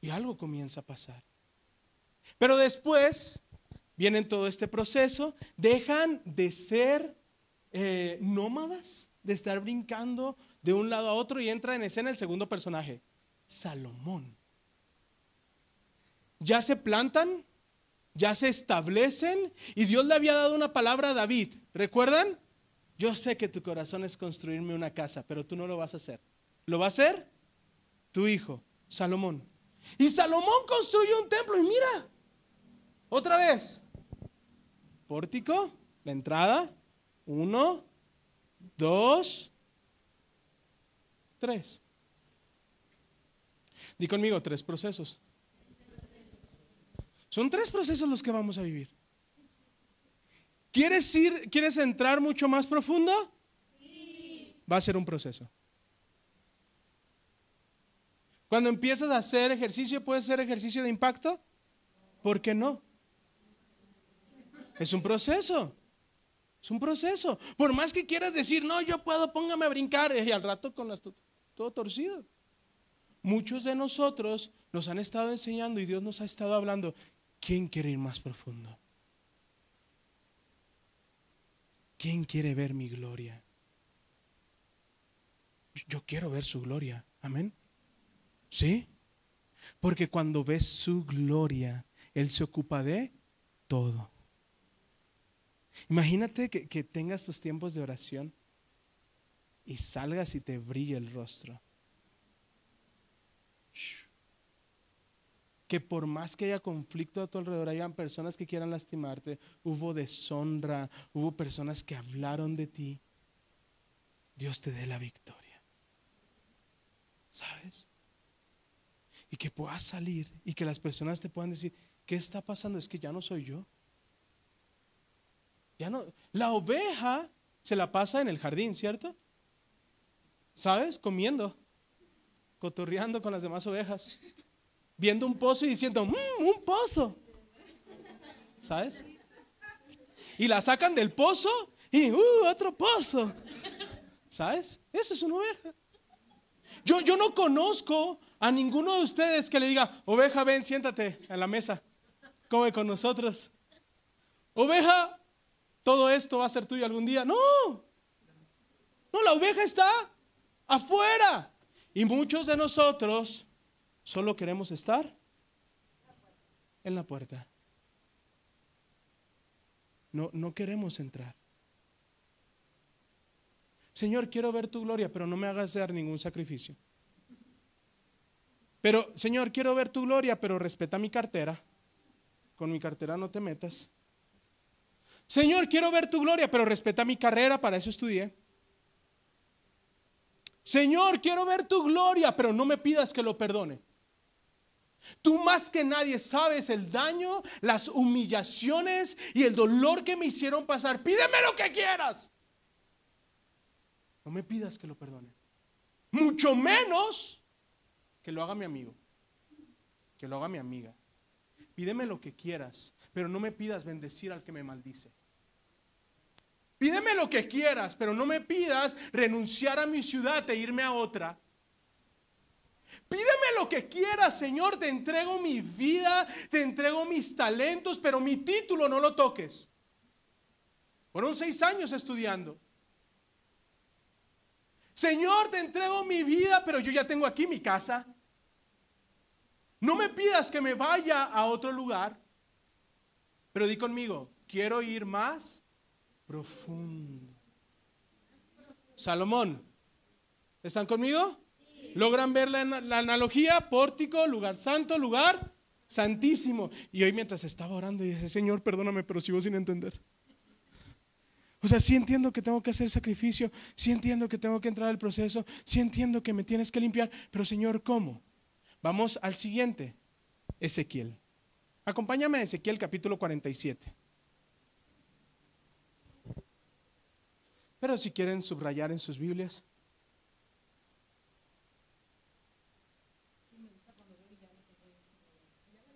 Y algo comienza a pasar. Pero después vienen todo este proceso, dejan de ser eh, nómadas, de estar brincando de un lado a otro y entra en escena el segundo personaje, Salomón. Ya se plantan, ya se establecen y Dios le había dado una palabra a David. ¿Recuerdan? Yo sé que tu corazón es construirme una casa, pero tú no lo vas a hacer. ¿Lo va a hacer? Tu hijo, Salomón. Y Salomón construyó un templo y mira, otra vez, pórtico, la entrada, uno, dos, tres. Di conmigo, tres procesos. Son tres procesos los que vamos a vivir. ¿Quieres ir, quieres entrar mucho más profundo? Sí. Va a ser un proceso. Cuando empiezas a hacer ejercicio, ¿puede ser ejercicio de impacto? ¿Por qué no? Es un proceso. Es un proceso. Por más que quieras decir, no, yo puedo, póngame a brincar, y al rato con las, todo torcido. Muchos de nosotros nos han estado enseñando y Dios nos ha estado hablando. ¿Quién quiere ir más profundo? ¿Quién quiere ver mi gloria? Yo quiero ver su gloria. Amén. ¿Sí? Porque cuando ves su gloria, Él se ocupa de todo. Imagínate que, que, tengas tus tiempos de oración y salgas y te brille el rostro. Que por más que haya conflicto a tu alrededor, hayan personas que quieran lastimarte, hubo deshonra, hubo personas que hablaron de ti, Dios te dé la victoria. ¿Sabes? Y que puedas salir y que las personas te puedan decir, ¿qué está pasando? Es que ya no soy yo. Ya no, la oveja se la pasa en el jardín, ¿cierto? ¿Sabes? Comiendo, cotorreando con las demás ovejas, viendo un pozo y diciendo, mmm, un pozo. ¿Sabes? Y la sacan del pozo y, uh, otro pozo. ¿Sabes? Eso es una oveja. Yo, yo no conozco a ninguno de ustedes que le diga, oveja, ven, siéntate a la mesa, come con nosotros. Oveja, todo esto va a ser tuyo algún día. No, no, la oveja está afuera. Y muchos de nosotros solo queremos estar en la puerta. No, no queremos entrar. Señor, quiero ver tu gloria, pero no me hagas dar ningún sacrificio. Pero, Señor, quiero ver tu gloria, pero respeta mi cartera. Con mi cartera no te metas. Señor, quiero ver tu gloria, pero respeta mi carrera, para eso estudié. Señor, quiero ver tu gloria, pero no me pidas que lo perdone. Tú más que nadie sabes el daño, las humillaciones y el dolor que me hicieron pasar. Pídeme lo que quieras. No me pidas que lo perdone. Mucho menos que lo haga mi amigo, que lo haga mi amiga. Pídeme lo que quieras, pero no me pidas bendecir al que me maldice. Pídeme lo que quieras, pero no me pidas renunciar a mi ciudad e irme a otra. Pídeme lo que quieras, Señor, te entrego mi vida, te entrego mis talentos, pero mi título no lo toques. Fueron seis años estudiando. Señor, te entrego mi vida, pero yo ya tengo aquí mi casa. No me pidas que me vaya a otro lugar, pero di conmigo, quiero ir más profundo. Salomón, ¿están conmigo? ¿Logran ver la, la, analogía? Pórtico, lugar santo, lugar santísimo. Y hoy mientras estaba orando, dije, Señor, perdóname, pero sigo sin entender. O sea, sí entiendo que tengo que hacer sacrificio, sí entiendo que tengo que entrar al proceso, sí entiendo que me tienes que limpiar, pero Señor, ¿cómo? Vamos al siguiente, Ezequiel. Acompáñame a Ezequiel capítulo 47. Pero si quieren subrayar en sus Biblias.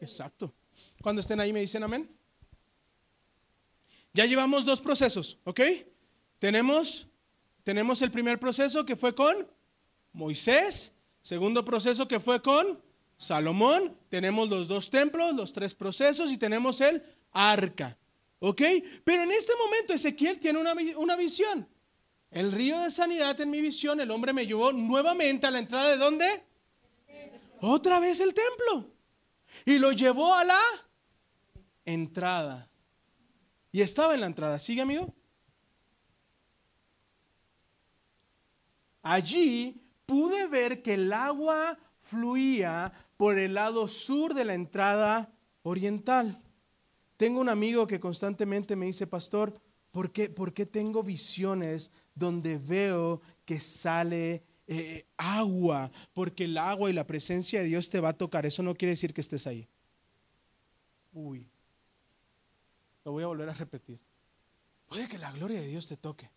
Exacto. Cuando estén ahí me dicen amén. Ya llevamos dos procesos, ¿ok? Tenemos, tenemos el primer proceso que fue con Moisés, segundo proceso que fue con Salomón, tenemos los dos templos, los tres procesos y tenemos el arca, ¿ok? Pero en este momento Ezequiel tiene una, una visión. El río de sanidad en mi visión, el hombre me llevó nuevamente a la entrada de dónde? Otra vez el templo. Y lo llevó a la entrada. Y estaba en la entrada. ¿Sigue, amigo? Allí pude ver que el agua fluía por el lado sur de la entrada oriental. Tengo un amigo que constantemente me dice, pastor, ¿por qué, por qué tengo visiones donde veo que sale eh, agua, porque el agua y la presencia de Dios te va a tocar. Eso no quiere decir que estés ahí. Uy, lo voy a volver a repetir. Puede que la gloria de Dios te toque.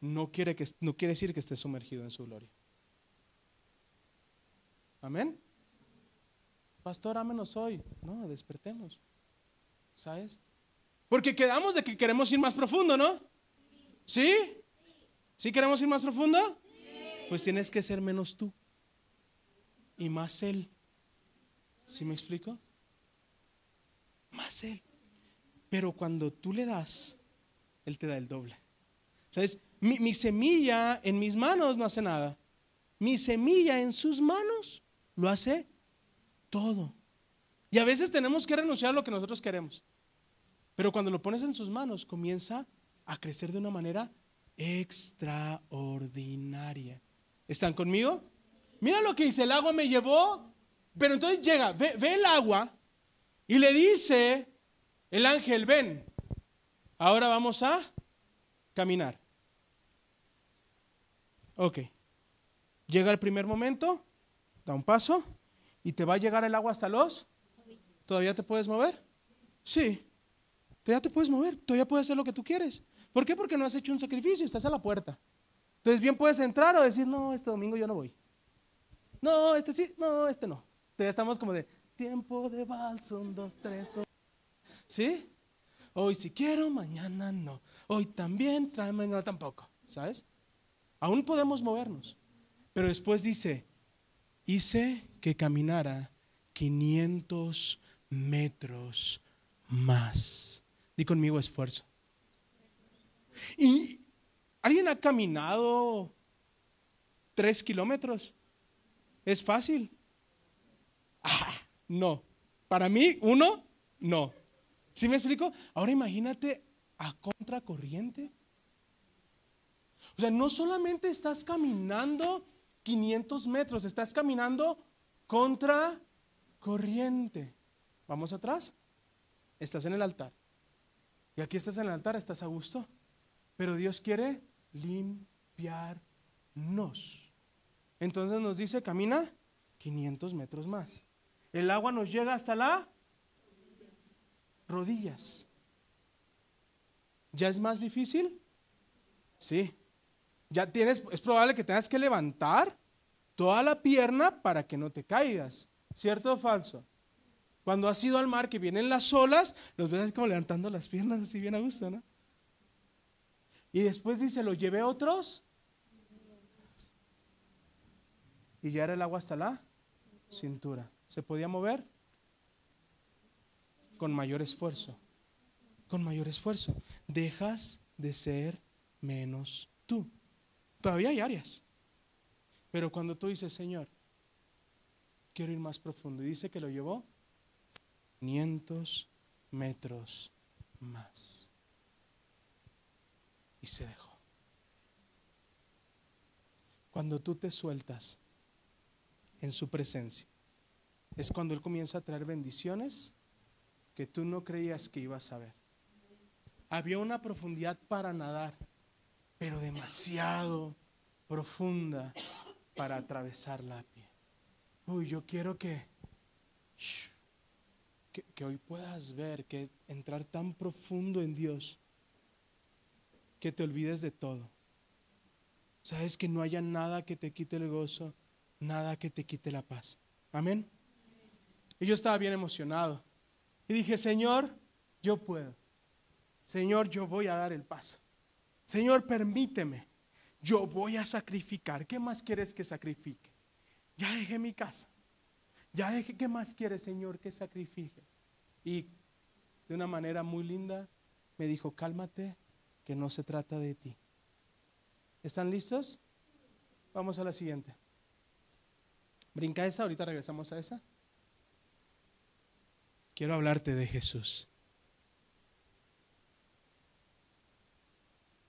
No quiere, que, no quiere decir que estés sumergido en su gloria. Amén. Pastor, ámenos hoy. No, despertemos. ¿Sabes? Porque quedamos de que queremos ir más profundo, ¿no? ¿Sí? ¿Sí queremos ir más profundo? Pues tienes que ser menos tú y más Él. ¿Sí me explico? Más Él. Pero cuando tú le das, Él te da el doble. ¿Sabes? Mi, mi, semilla en mis manos no hace nada. Mi semilla en sus manos lo hace todo. Y a veces tenemos que renunciar a lo que nosotros queremos. Pero cuando lo pones en sus manos, comienza a crecer de una manera extraordinaria. ¿Están conmigo? Mira lo que dice, el agua me llevó, pero entonces llega, ve, el agua y le dice el ángel, ven, ahora vamos a caminar. Ok, llega el primer momento, da un paso y te va a llegar el agua hasta los. ¿Todavía te puedes mover? Sí. Todavía te puedes mover, todavía puedes hacer lo que tú quieres. ¿Por qué? Porque no has hecho un sacrificio, estás a la puerta. Entonces bien puedes entrar o decir, no, este domingo yo no voy. No, este sí, no, este no. Todavía estamos como de, tiempo de vals, un, dos, tres. un". ¿Sí? Hoy si quiero, mañana no. Hoy también, mañana tampoco. ¿Sabes? Aún podemos movernos. Pero después dice, hice que caminara 500 metros más. Di conmigo esfuerzo. ¿Y alguien ha caminado tres kilómetros? ¿Es fácil? Ah, no. Para mí, uno, no. ¿Sí me explico? Ahora imagínate a contracorriente. O sea, no solamente estás caminando 500 metros, estás caminando contra corriente. Vamos atrás. Estás en el altar. Y aquí estás en el altar, estás a gusto. Pero Dios quiere limpiarnos. Entonces nos dice, camina 500 metros más. El agua nos llega hasta la rodillas. ¿Ya es más difícil? Sí. Ya tienes, es probable que tengas que levantar toda la pierna para que no te caigas. ¿Cierto o falso? Cuando has ido al mar que vienen las olas, los ves como levantando las piernas así bien a gusto, ¿no? Y después dice, lo llevé a otros. Y ya era el agua hasta la cintura. ¿Se podía mover? Con mayor esfuerzo. Con mayor esfuerzo. Dejas de ser menos tú. Todavía hay áreas. Pero cuando tú dices, Señor, quiero ir más profundo, y dice que lo llevó 500 metros más. Y se dejó. Cuando tú te sueltas en su presencia, es cuando Él comienza a traer bendiciones que tú no creías que ibas a ver. Había una profundidad para nadar, pero demasiado profunda para atravesarla a pie. Uy, yo quiero que, que, que hoy puedas ver que entrar tan profundo en Dios que te olvides de todo. Sabes que no haya nada que te quite el gozo, nada que te quite la paz. Amén. Y yo estaba bien emocionado. Y dije, Señor, yo puedo. Señor, yo voy a dar el paso. Señor, permíteme. Yo voy a sacrificar. ¿Qué más quieres que sacrifique? Ya dejé mi casa. Ya dejé, ¿qué más quieres, Señor, que sacrifique? Y de una manera muy linda me dijo, cálmate, que no se trata de ti. ¿Están listos? Vamos a la siguiente. Brinca esa, ahorita regresamos a esa. Quiero hablarte de Jesús.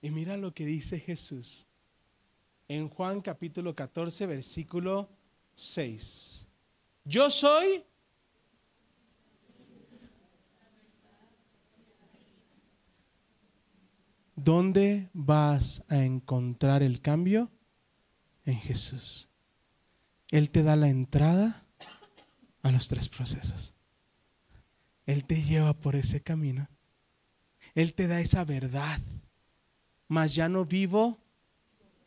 Y mira lo que dice Jesús en Juan capítulo 14, versículo 6. Yo soy ¿Dónde vas a encontrar el cambio? En Jesús. Él te da la entrada a los tres procesos. Él te lleva por ese camino. Él te da esa verdad. Mas ya no vivo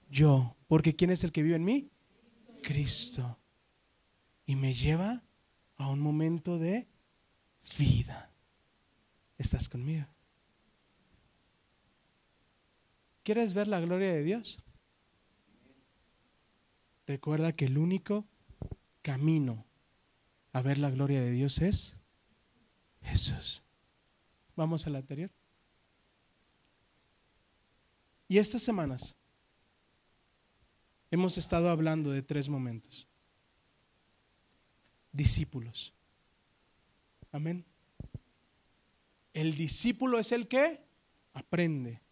yo, porque ¿quién es el que vive en mí? Cristo. Y me lleva a un momento de vida. ¿Estás conmigo? ¿Quieres ver la gloria de Dios? Recuerda que el único camino a ver la gloria de Dios es Jesús. Vamos al anterior. Y estas semanas hemos estado hablando de tres momentos. Discípulos. Amén. El discípulo es el que aprende.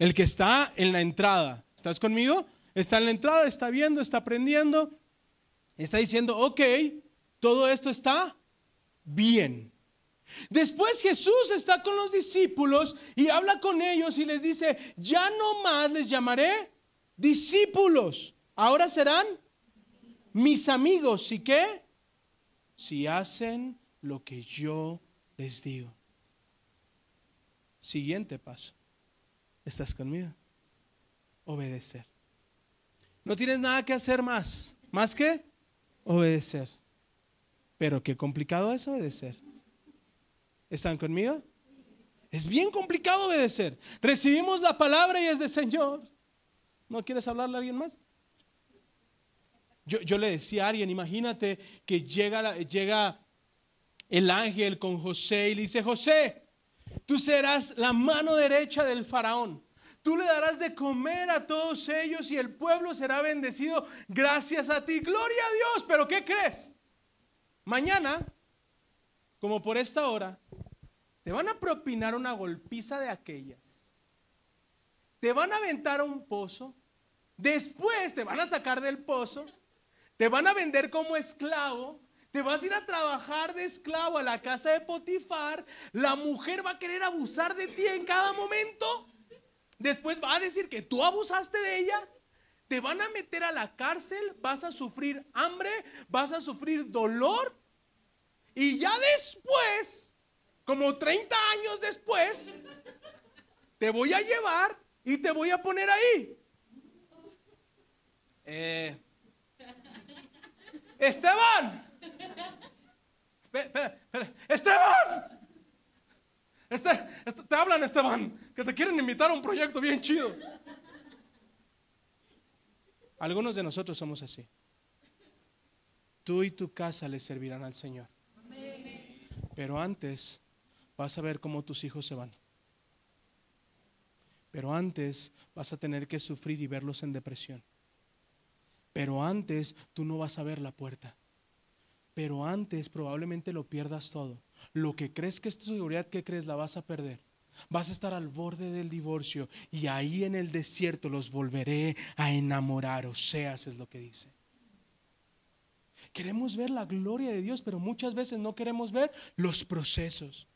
El que está en la entrada. ¿Estás conmigo? Está en la entrada, está viendo, está aprendiendo. Está diciendo, ok, todo esto está bien. Después Jesús está con los discípulos y habla con ellos y les dice, ya no más les llamaré discípulos, ahora serán mis amigos, ¿sí qué? Si hacen lo que yo les digo. Siguiente paso. ¿Estás conmigo? Obedecer. No tienes nada que hacer más. ¿Más que? Obedecer. Pero qué complicado es obedecer. ¿Están conmigo? Es bien complicado obedecer. Recibimos la palabra y es de Señor. ¿No quieres hablarle a alguien más? Yo, yo le decía a alguien, imagínate que llega, llega el ángel con José y le dice, José, tú serás la mano derecha del faraón. Tú le darás de comer a todos ellos y el pueblo será bendecido gracias a ti. Gloria a Dios. Pero ¿qué crees? Mañana, como por esta hora, te van a propinar una golpiza de aquellas. Te van a aventar a un pozo. Después te van a sacar del pozo. Te van a vender como esclavo. Te vas a ir a trabajar de esclavo a la casa de Potifar. La mujer va a querer abusar de ti en cada momento. Después va a decir que tú abusaste de ella. Te van a meter a la cárcel. Vas a sufrir hambre. Vas a sufrir dolor. Y ya después, como 30 años después, te voy a llevar y te voy a poner ahí. Eh, Esteban. Espera, espera, Esteban. Este, este, te hablan, Esteban, que te quieren invitar a un proyecto bien chido. Algunos de nosotros somos así. Tú y tu casa le servirán al Señor. Pero antes vas a ver cómo tus hijos se van. Pero antes vas a tener que sufrir y verlos en depresión. Pero antes tú no vas a ver la puerta. Pero antes probablemente lo pierdas todo. Lo que crees que es tu seguridad, ¿qué crees? La vas a perder. Vas a estar al borde del divorcio y ahí en el desierto los volveré a enamorar. O seas es lo que dice. Queremos ver la gloria de Dios, pero muchas veces no queremos ver los procesos.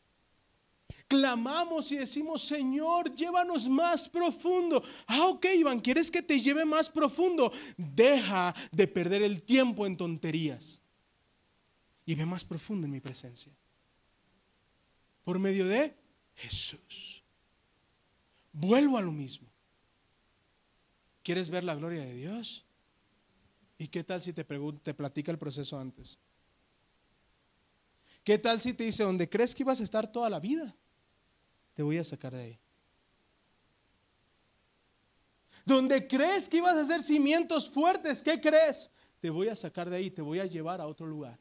Clamamos y decimos, Señor, llévanos más profundo. Ah, ok, Iván, ¿quieres que te lleve más profundo? Deja de perder el tiempo en tonterías y ve más profundo en mi presencia. Por medio de Jesús. Vuelvo a lo mismo. ¿Quieres ver la gloria de Dios? ¿Y qué tal si te, te platica el proceso antes? ¿Qué tal si te dice, donde crees que ibas a estar toda la vida? Te voy a sacar de ahí. Donde crees que ibas a hacer cimientos fuertes, ¿qué crees? Te voy a sacar de ahí, te voy a llevar a otro lugar.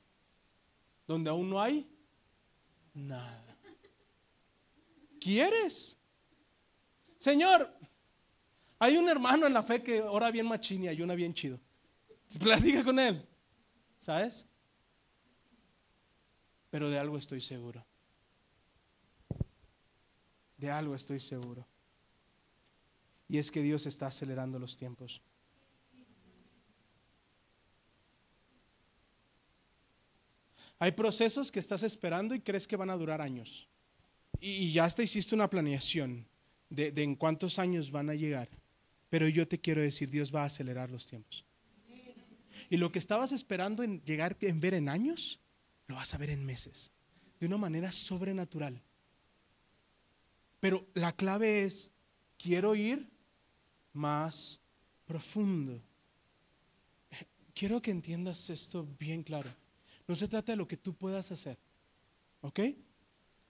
Donde aún no hay nada. ¿Quieres? Señor, hay un hermano en la fe que ora bien machín y ayuna bien chido. Platica con él. ¿Sabes? Pero de algo estoy seguro. De algo estoy seguro. Y es que Dios está acelerando los tiempos. Hay procesos que estás esperando y crees que van a durar años. Y, ya hasta hiciste una planeación de, de en cuántos años van a llegar. Pero yo te quiero decir, Dios va a acelerar los tiempos. Y lo que estabas esperando en llegar en ver en años, lo vas a ver en meses, de una manera sobrenatural. Pero la clave es, quiero ir más profundo. Quiero que entiendas esto bien claro. No se trata de lo que tú puedas hacer, ¿ok?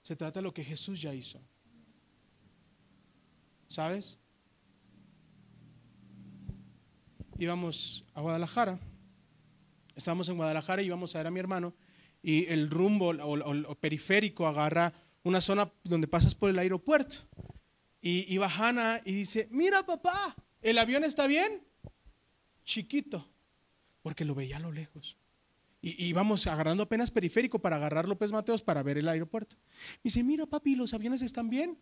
Se trata de lo que Jesús ya hizo. ¿Sabes? Íbamos a Guadalajara Estábamos en Guadalajara y íbamos a ver a mi hermano y el rumbo o, periférico agarra una zona donde pasas por el aeropuerto. Y iba Hanna y dice, mira papá, ¿el avión está bien? Chiquito, porque lo veía a lo lejos. Y íbamos agarrando apenas periférico para agarrar López Mateos para ver el aeropuerto. Y dice, mira papi, ¿los aviones están bien?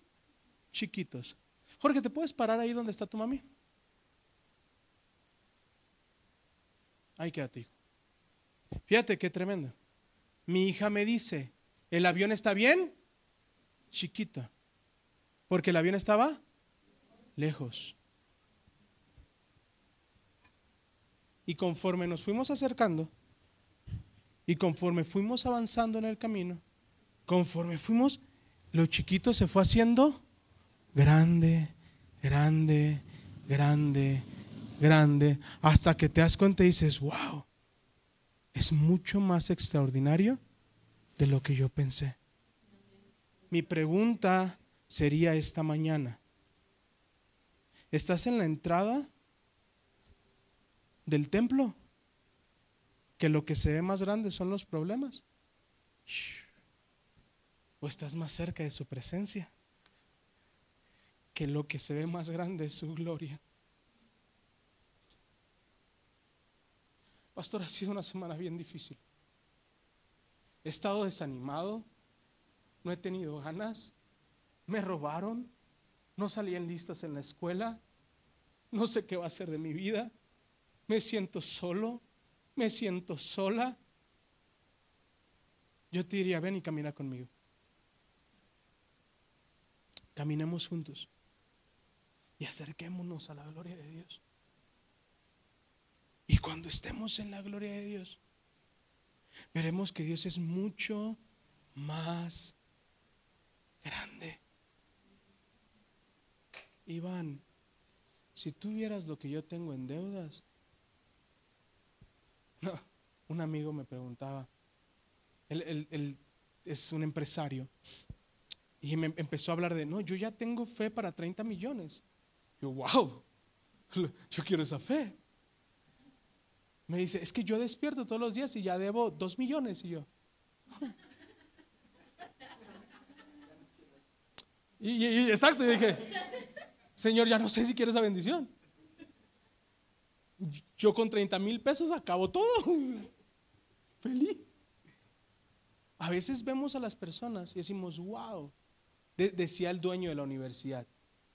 Chiquitos. Jorge, ¿te puedes parar ahí donde está tu mami? Ahí quédate, hijo. Fíjate qué tremendo. Mi hija me dice, ¿el avión está bien? Chiquita. Porque el avión estaba lejos. Y conforme nos fuimos acercando, y conforme fuimos avanzando en el camino, conforme fuimos, lo chiquito se fue haciendo grande, grande, grande, grande, hasta que te das cuenta y dices, wow, es mucho más extraordinario de lo que yo pensé. Mi pregunta sería esta mañana, ¿estás en la entrada del templo? Que lo que se ve más grande son los problemas. ¿O estás más cerca de su presencia? Que lo que se ve más grande es su gloria. Pastor, ha sido una semana bien difícil. He estado desanimado, no he tenido ganas, me robaron, no salí en listas en la escuela, no sé qué va a ser de mi vida, me siento solo, me siento sola. Yo te diría, ven y camina conmigo. Caminemos juntos y acerquémonos a la gloria de Dios. Y cuando estemos en la gloria de Dios, veremos que Dios es mucho más grande. Iván, si tú vieras lo que yo tengo en deudas, no, un amigo me preguntaba, él, es un empresario, y me empezó a hablar de, no, yo ya tengo fe para 30 millones. Yo, wow, yo quiero esa fe. Me dice, es que yo despierto todos los días y ya debo dos millones. Y yo, y, exacto, y dije, Señor, ya no sé si quiero esa bendición. Yo con 30 mil pesos acabo todo. Feliz. A veces vemos a las personas y decimos, wow, decía el dueño de la universidad,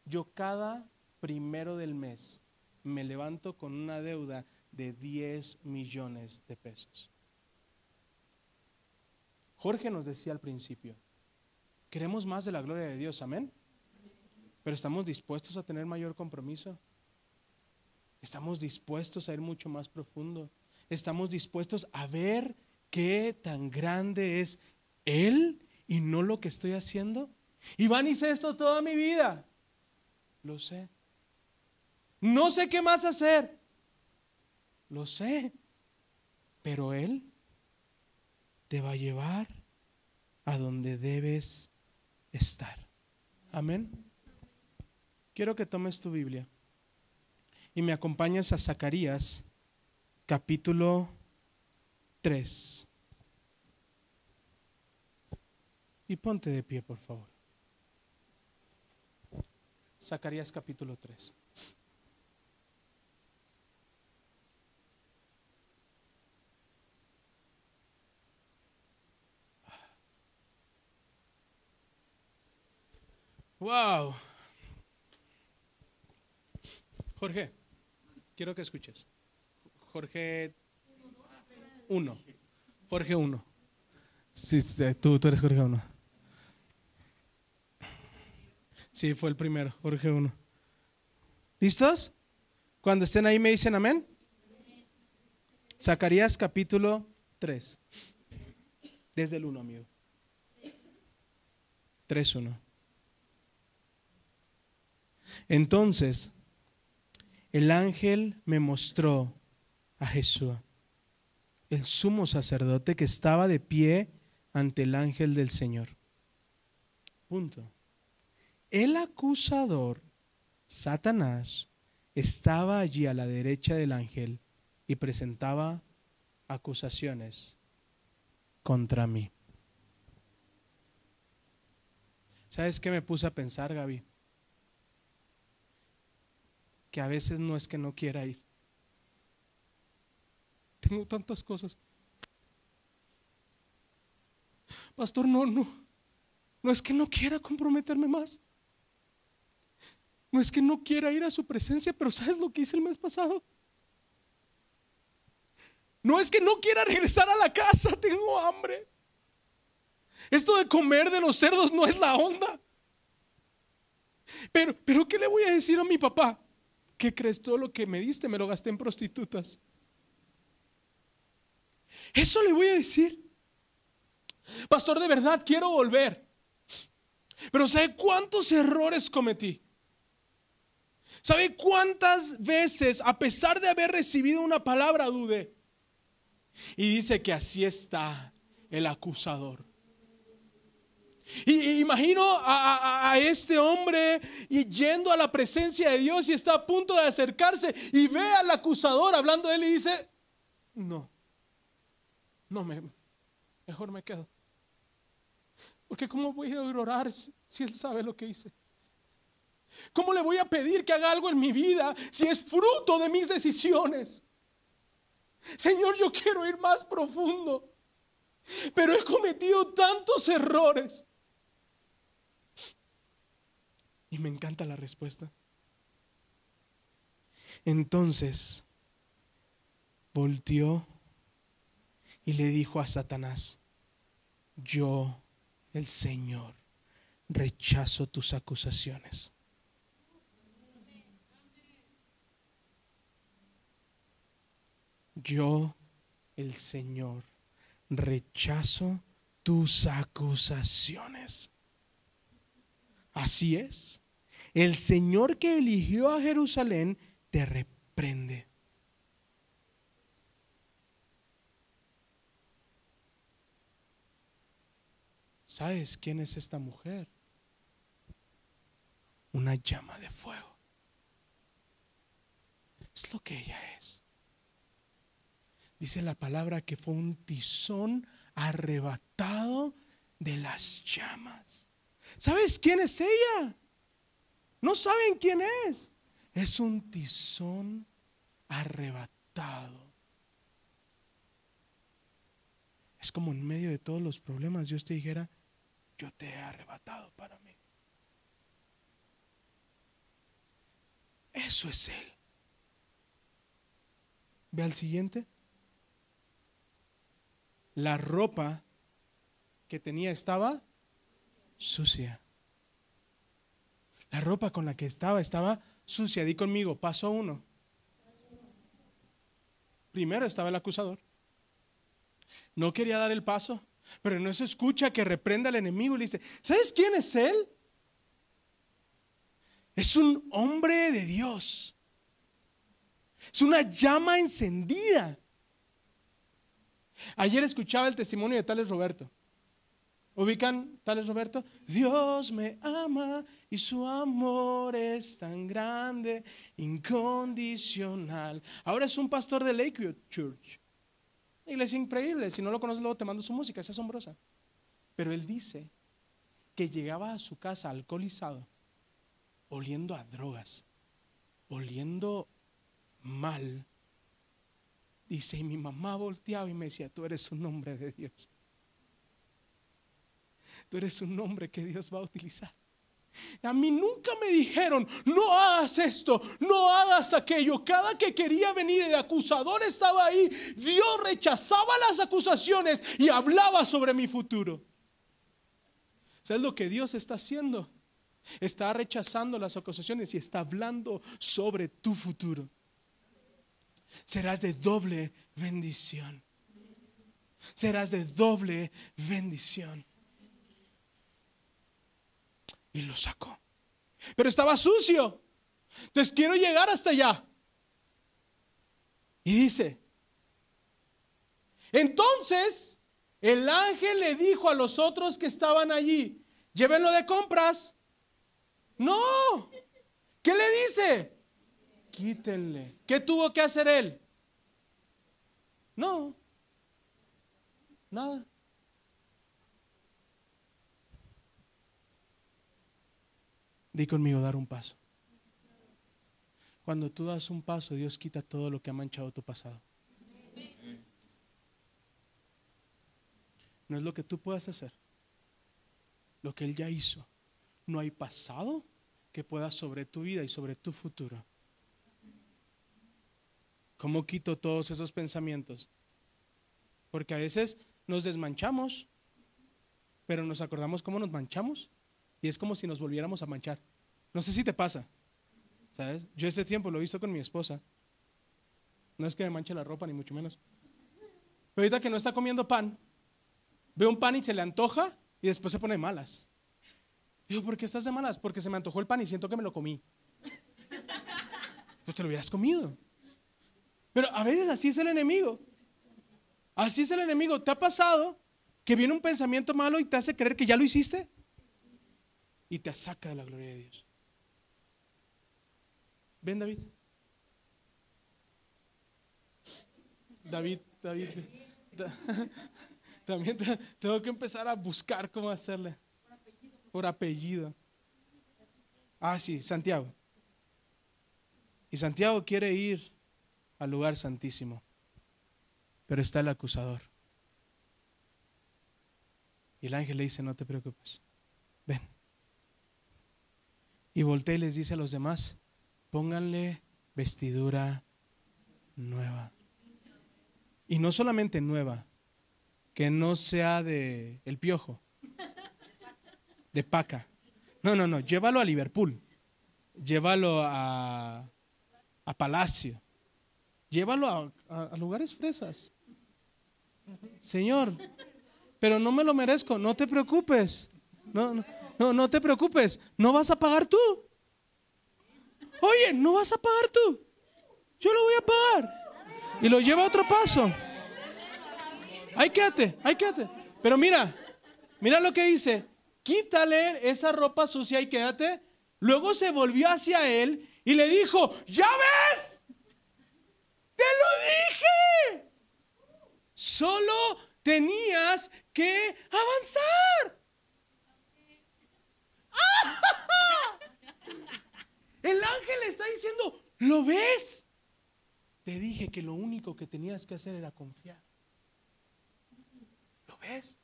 yo cada primero del mes me levanto con una deuda de 10 millones de pesos. Jorge nos decía al principio, queremos más de la gloria de Dios, amén. Pero estamos dispuestos a tener mayor compromiso. Estamos dispuestos a ir mucho más profundo. Estamos dispuestos a ver qué tan grande es Él y no lo que estoy haciendo. Iván hice esto toda mi vida. Lo sé. No sé qué más hacer. Lo sé. Pero Él te va a llevar a donde debes estar. Amén. Quiero que tomes tu Biblia y me acompañes a Zacarías capítulo 3. Y ponte de pie, por favor. Zacarías capítulo 3. Wow. Jorge, quiero que escuches. Jorge 1. Jorge 1. Sí, tú, tú eres Jorge 1. Sí, fue el primero, Jorge 1. ¿Listos? Cuando estén ahí me dicen amén. Zacarías capítulo 3. Desde el 1, amigo. 3.1. Entonces, el ángel me mostró a Jesús, el sumo sacerdote que estaba de pie ante el ángel del Señor. Punto. El acusador, Satanás, estaba allí a la derecha del ángel y presentaba acusaciones contra mí. ¿Sabes qué me puse a pensar, Gaby? Que a veces no es que no quiera ir. Tengo tantas cosas. Pastor, no, no. No es que no quiera comprometerme más. No es que no quiera ir a su presencia, pero ¿sabes lo que hice el mes pasado? No es que no quiera regresar a la casa, tengo hambre. Esto de comer de los cerdos no es la onda. Pero, pero ¿qué le voy a decir a mi papá? ¿Qué crees? Todo lo que me diste me lo gasté en prostitutas. Eso le voy a decir. Pastor, de verdad quiero volver. Pero ¿sabe cuántos errores cometí? ¿Sabe cuántas veces, a pesar de haber recibido una palabra, dudé? Y dice que así está el acusador. Y, imagino a, a, este hombre y yendo a la presencia de Dios y está a punto de acercarse y ve al acusador hablando de él y dice, no, no, me, mejor me quedo. Porque ¿cómo voy a orar si él sabe lo que hice? ¿Cómo le voy a pedir que haga algo en mi vida si es fruto de mis decisiones? Señor, yo quiero ir más profundo, pero he cometido tantos errores. Y me encanta la respuesta. Entonces volteó y le dijo a Satanás, yo, el Señor, rechazo tus acusaciones. Yo, el Señor, rechazo tus acusaciones. Así es. El Señor que eligió a Jerusalén te reprende. ¿Sabes quién es esta mujer? Una llama de fuego. Es lo que ella es. Dice la palabra que fue un tizón arrebatado de las llamas. ¿Sabes quién es ella? No saben quién es. Es un tizón arrebatado. Es como en medio de todos los problemas Dios te dijera, yo te he arrebatado para mí. Eso es Él. Ve al siguiente. La ropa que tenía estaba sucia. La ropa con la que estaba estaba sucia. Di conmigo, paso uno. Primero estaba el acusador. No quería dar el paso, pero no se escucha que reprenda al enemigo y le dice, ¿sabes quién es él? Es un hombre de Dios. Es una llama encendida. Ayer escuchaba el testimonio de Tales Roberto. ¿Ubican tales Roberto? Dios me ama y su amor es tan grande, incondicional. Ahora es un pastor de Lakeview Church. Iglesia increíble. Si no lo conoces, luego te mando su música, es asombrosa. Pero él dice que llegaba a su casa alcoholizado, oliendo a drogas, oliendo mal. Dice, y mi mamá volteaba y me decía, tú eres un hombre de Dios. Tú eres un hombre que Dios va a utilizar. A mí nunca me dijeron, no hagas esto, no hagas aquello. Cada que quería venir el acusador estaba ahí. Dios rechazaba las acusaciones y hablaba sobre mi futuro. ¿Sabes lo que Dios está haciendo? Está rechazando las acusaciones y está hablando sobre tu futuro. Serás de doble bendición. Serás de doble bendición y lo sacó. Pero estaba sucio. Entonces quiero llegar hasta allá. Y dice, entonces el ángel le dijo a los otros que estaban allí, llévenlo de compras. No. ¿Qué le dice? Quítenle. ¿Qué tuvo que hacer él? No. Nada. Di conmigo dar un paso. Cuando tú das un paso, Dios quita todo lo que ha manchado tu pasado. No es lo que tú puedas hacer, lo que Él ya hizo. No hay pasado que pueda sobre tu vida y sobre tu futuro. ¿Cómo quito todos esos pensamientos? Porque a veces nos desmanchamos, pero nos acordamos cómo nos manchamos y es como si nos volviéramos a manchar. No sé si te pasa, ¿sabes? Yo este tiempo lo he visto con mi esposa. No es que me manche la ropa, ni mucho menos. Pero ahorita que no está comiendo pan, ve un pan y se le antoja y después se pone malas. Digo, ¿por qué estás de malas? Porque se me antojó el pan y siento que me lo comí. Pues te lo hubieras comido. Pero a veces así es el enemigo. Así es el enemigo. ¿Te ha pasado que viene un pensamiento malo y te hace creer que ya lo hiciste? Y te saca de la gloria de Dios. Ven, David. David, David. También tengo que empezar a buscar cómo hacerle. Por apellido. Ah, sí, Santiago. Y Santiago quiere ir al lugar santísimo. Pero está el acusador. Y el ángel le dice, no te preocupes. Ven. Y voltea y les dice a los demás, pónganle vestidura nueva. Y no solamente nueva, que no sea de el piojo, de paca. No, no, no, llévalo a Liverpool, llévalo a, a Palacio, llévalo a, lugares fresas. Señor, pero no me lo merezco, no te preocupes, no, no, no te preocupes, no vas a pagar tú. Oye, no vas a pagar tú, yo lo voy a pagar. Y lo lleva a otro paso. Ahí quédate, ahí quédate. Pero mira, mira lo que dice. Quítale esa ropa sucia y quédate. Luego se volvió hacia él y le dijo, ¿ya ves? Te lo dije. Solo tenías que avanzar. El ángel está diciendo, ¿lo ves? Te dije que lo único que tenías que hacer era confiar. ¿Lo ves?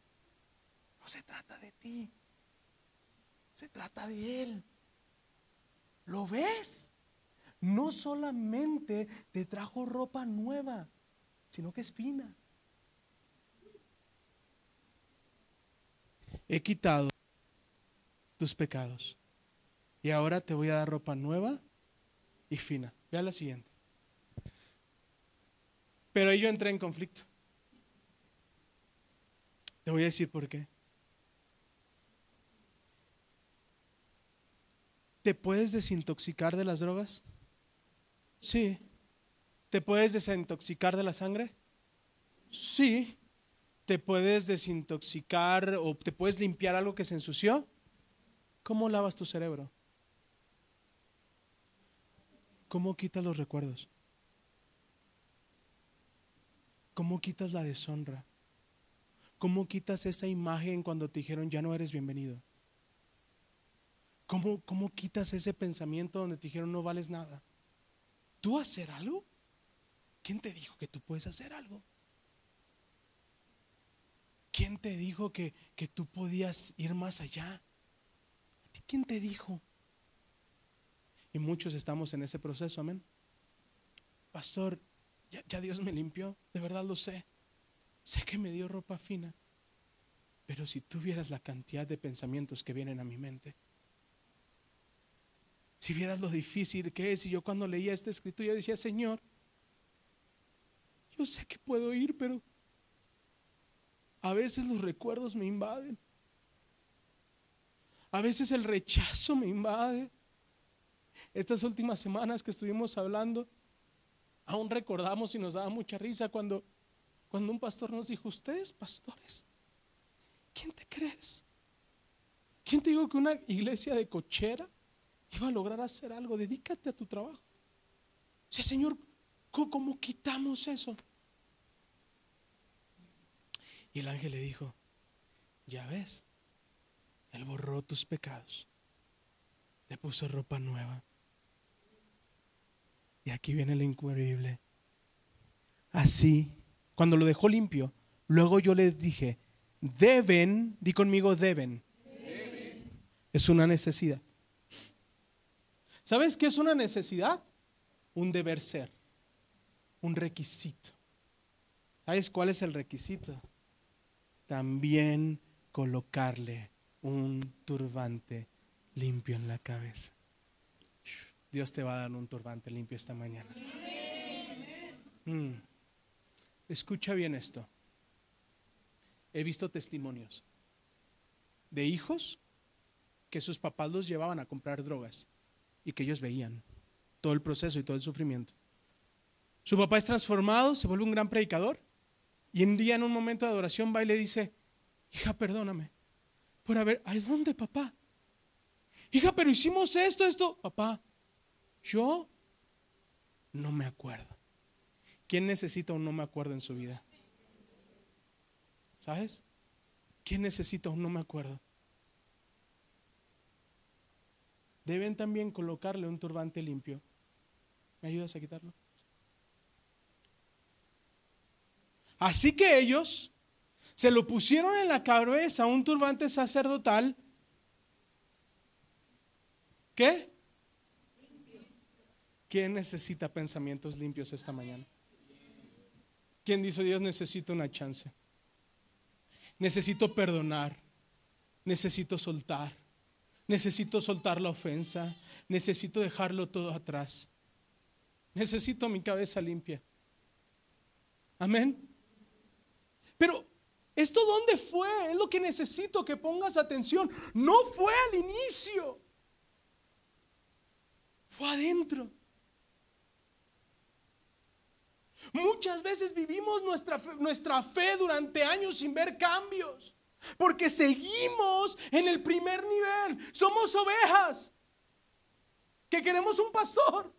No se trata de ti. Se trata de Él. ¿Lo ves? No solamente te trajo ropa nueva, sino que es fina. He quitado tus pecados. Y ahora te voy a dar ropa nueva y fina. Vea la siguiente. Pero ahí yo entré en conflicto. Te voy a decir por qué. ¿Te puedes desintoxicar de las drogas? Sí. ¿Te puedes desintoxicar de la sangre? Sí. ¿Te puedes desintoxicar o te puedes limpiar algo que se ensució? ¿Cómo lavas tu cerebro? ¿Cómo quitas los recuerdos? ¿Cómo quitas la deshonra? ¿Cómo quitas esa imagen cuando te dijeron ya no eres bienvenido? ¿Cómo, ¿Cómo quitas ese pensamiento donde te dijeron no vales nada? ¿Tú hacer algo? ¿Quién te dijo que tú puedes hacer algo? ¿Quién te dijo que, que tú podías ir más allá? ¿Quién te dijo? Y muchos estamos en ese proceso, amén. Pastor, ya, Dios me limpió, de verdad lo sé. Sé que me dio ropa fina, pero si tú vieras la cantidad de pensamientos que vienen a mi mente, si vieras lo difícil que es, y yo cuando leía este escrito, yo decía, Señor, yo sé que puedo ir, pero a veces los recuerdos me invaden. A veces el rechazo me invade. Estas últimas semanas que estuvimos hablando, Aún recordamos y nos daba mucha risa cuando, cuando un pastor nos dijo, ustedes pastores, ¿quién te crees? ¿Quién te dijo que una iglesia de cochera iba a lograr hacer algo? Dedícate a tu trabajo. O Señor, ¿cómo, quitamos eso? Y el ángel le dijo, ya ves, Él borró tus pecados, te puso ropa nueva y aquí viene lo increíble. Así, cuando lo dejó limpio, luego yo les dije, deben, di conmigo, deben. Es una necesidad. ¿Sabes qué es una necesidad? Un deber ser, un requisito. ¿Sabes cuál es el requisito? También colocarle un turbante limpio en la cabeza. Dios te va a dar un turbante limpio esta mañana. Mm. Escucha bien esto. he visto testimonios de hijos que sus papás los llevaban a comprar drogas y que ellos veían todo el proceso y todo el sufrimiento. Su papá es transformado, se vuelve un gran predicador y un día en un momento de adoración va y le dice, hija, perdóname por haber, ¿a dónde papá? Hija, pero hicimos esto, esto, papá, yo no me acuerdo. ¿Quién necesita un no me acuerdo en su vida? ¿Sabes? ¿Quién necesita un no me acuerdo? Deben también colocarle un turbante limpio. ¿Me ayudas a quitarlo? Así que ellos se lo pusieron en la cabeza un turbante sacerdotal. ¿Qué? ¿Quién necesita pensamientos limpios esta mañana? ¿Quién dice Dios necesita una chance? Necesito perdonar, necesito soltar, necesito soltar la ofensa, necesito dejarlo todo atrás. Necesito mi cabeza limpia. Amén. Pero ¿esto dónde fue? Es lo que necesito que pongas atención. No fue al inicio. Fue adentro. Muchas veces vivimos nuestra fe, nuestra fe durante años sin ver cambios. Porque seguimos en el primer nivel. Somos ovejas que queremos un pastor.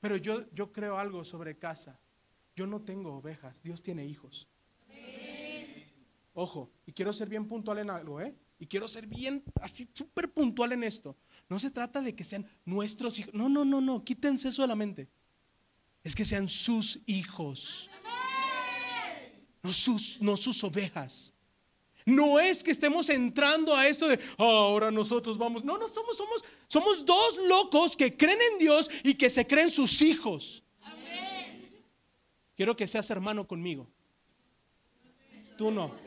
Pero yo, yo creo algo sobre casa. Yo no tengo ovejas, Dios tiene hijos. Ojo, y quiero ser bien puntual en algo, ¿eh? Y quiero ser bien, así súper puntual en esto. No se trata de que sean nuestros hijos. No, no, no, no, quítense eso de la mente es que sean sus hijos, no sus, no sus ovejas. No es que estemos entrando a esto de ah, ahora nosotros vamos. No, no somos, somos, somos dos locos que creen en Dios y que se creen sus hijos. Quiero que seas hermano conmigo. Tú no.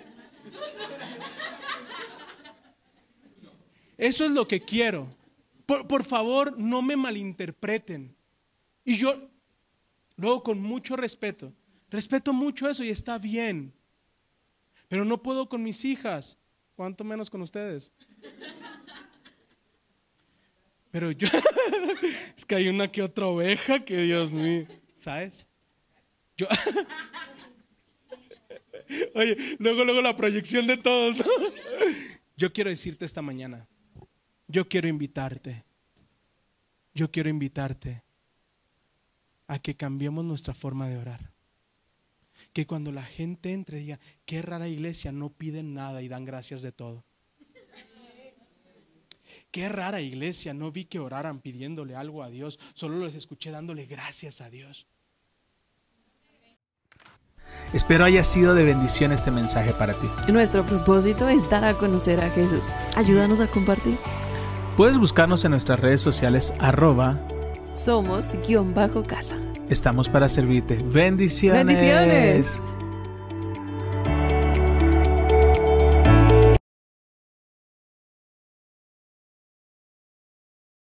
Eso es lo que quiero. Por, por favor, no me malinterpreten. Y yo, Luego, con mucho respeto. Respeto mucho eso y está bien. Pero no puedo con mis hijas, cuanto menos con ustedes. Pero yo, es que hay una que otra oveja que Dios mío, ¿sabes? Yo, oye, luego, luego la proyección de todos. Yo quiero decirte esta mañana, yo quiero invitarte, yo quiero invitarte a que cambiemos nuestra forma de orar. Que cuando la gente entre diga, qué rara iglesia, no piden nada y dan gracias de todo. Qué rara iglesia, no vi que oraran pidiéndole algo a Dios, solo los escuché dándole gracias a Dios. Espero haya sido de bendición este mensaje para ti. Nuestro propósito es dar a conocer a Jesús. Ayúdanos a compartir. Puedes buscarnos en nuestras redes sociales arroba somos guion bajo casa. Estamos para servirte. Bendiciones. Bendiciones.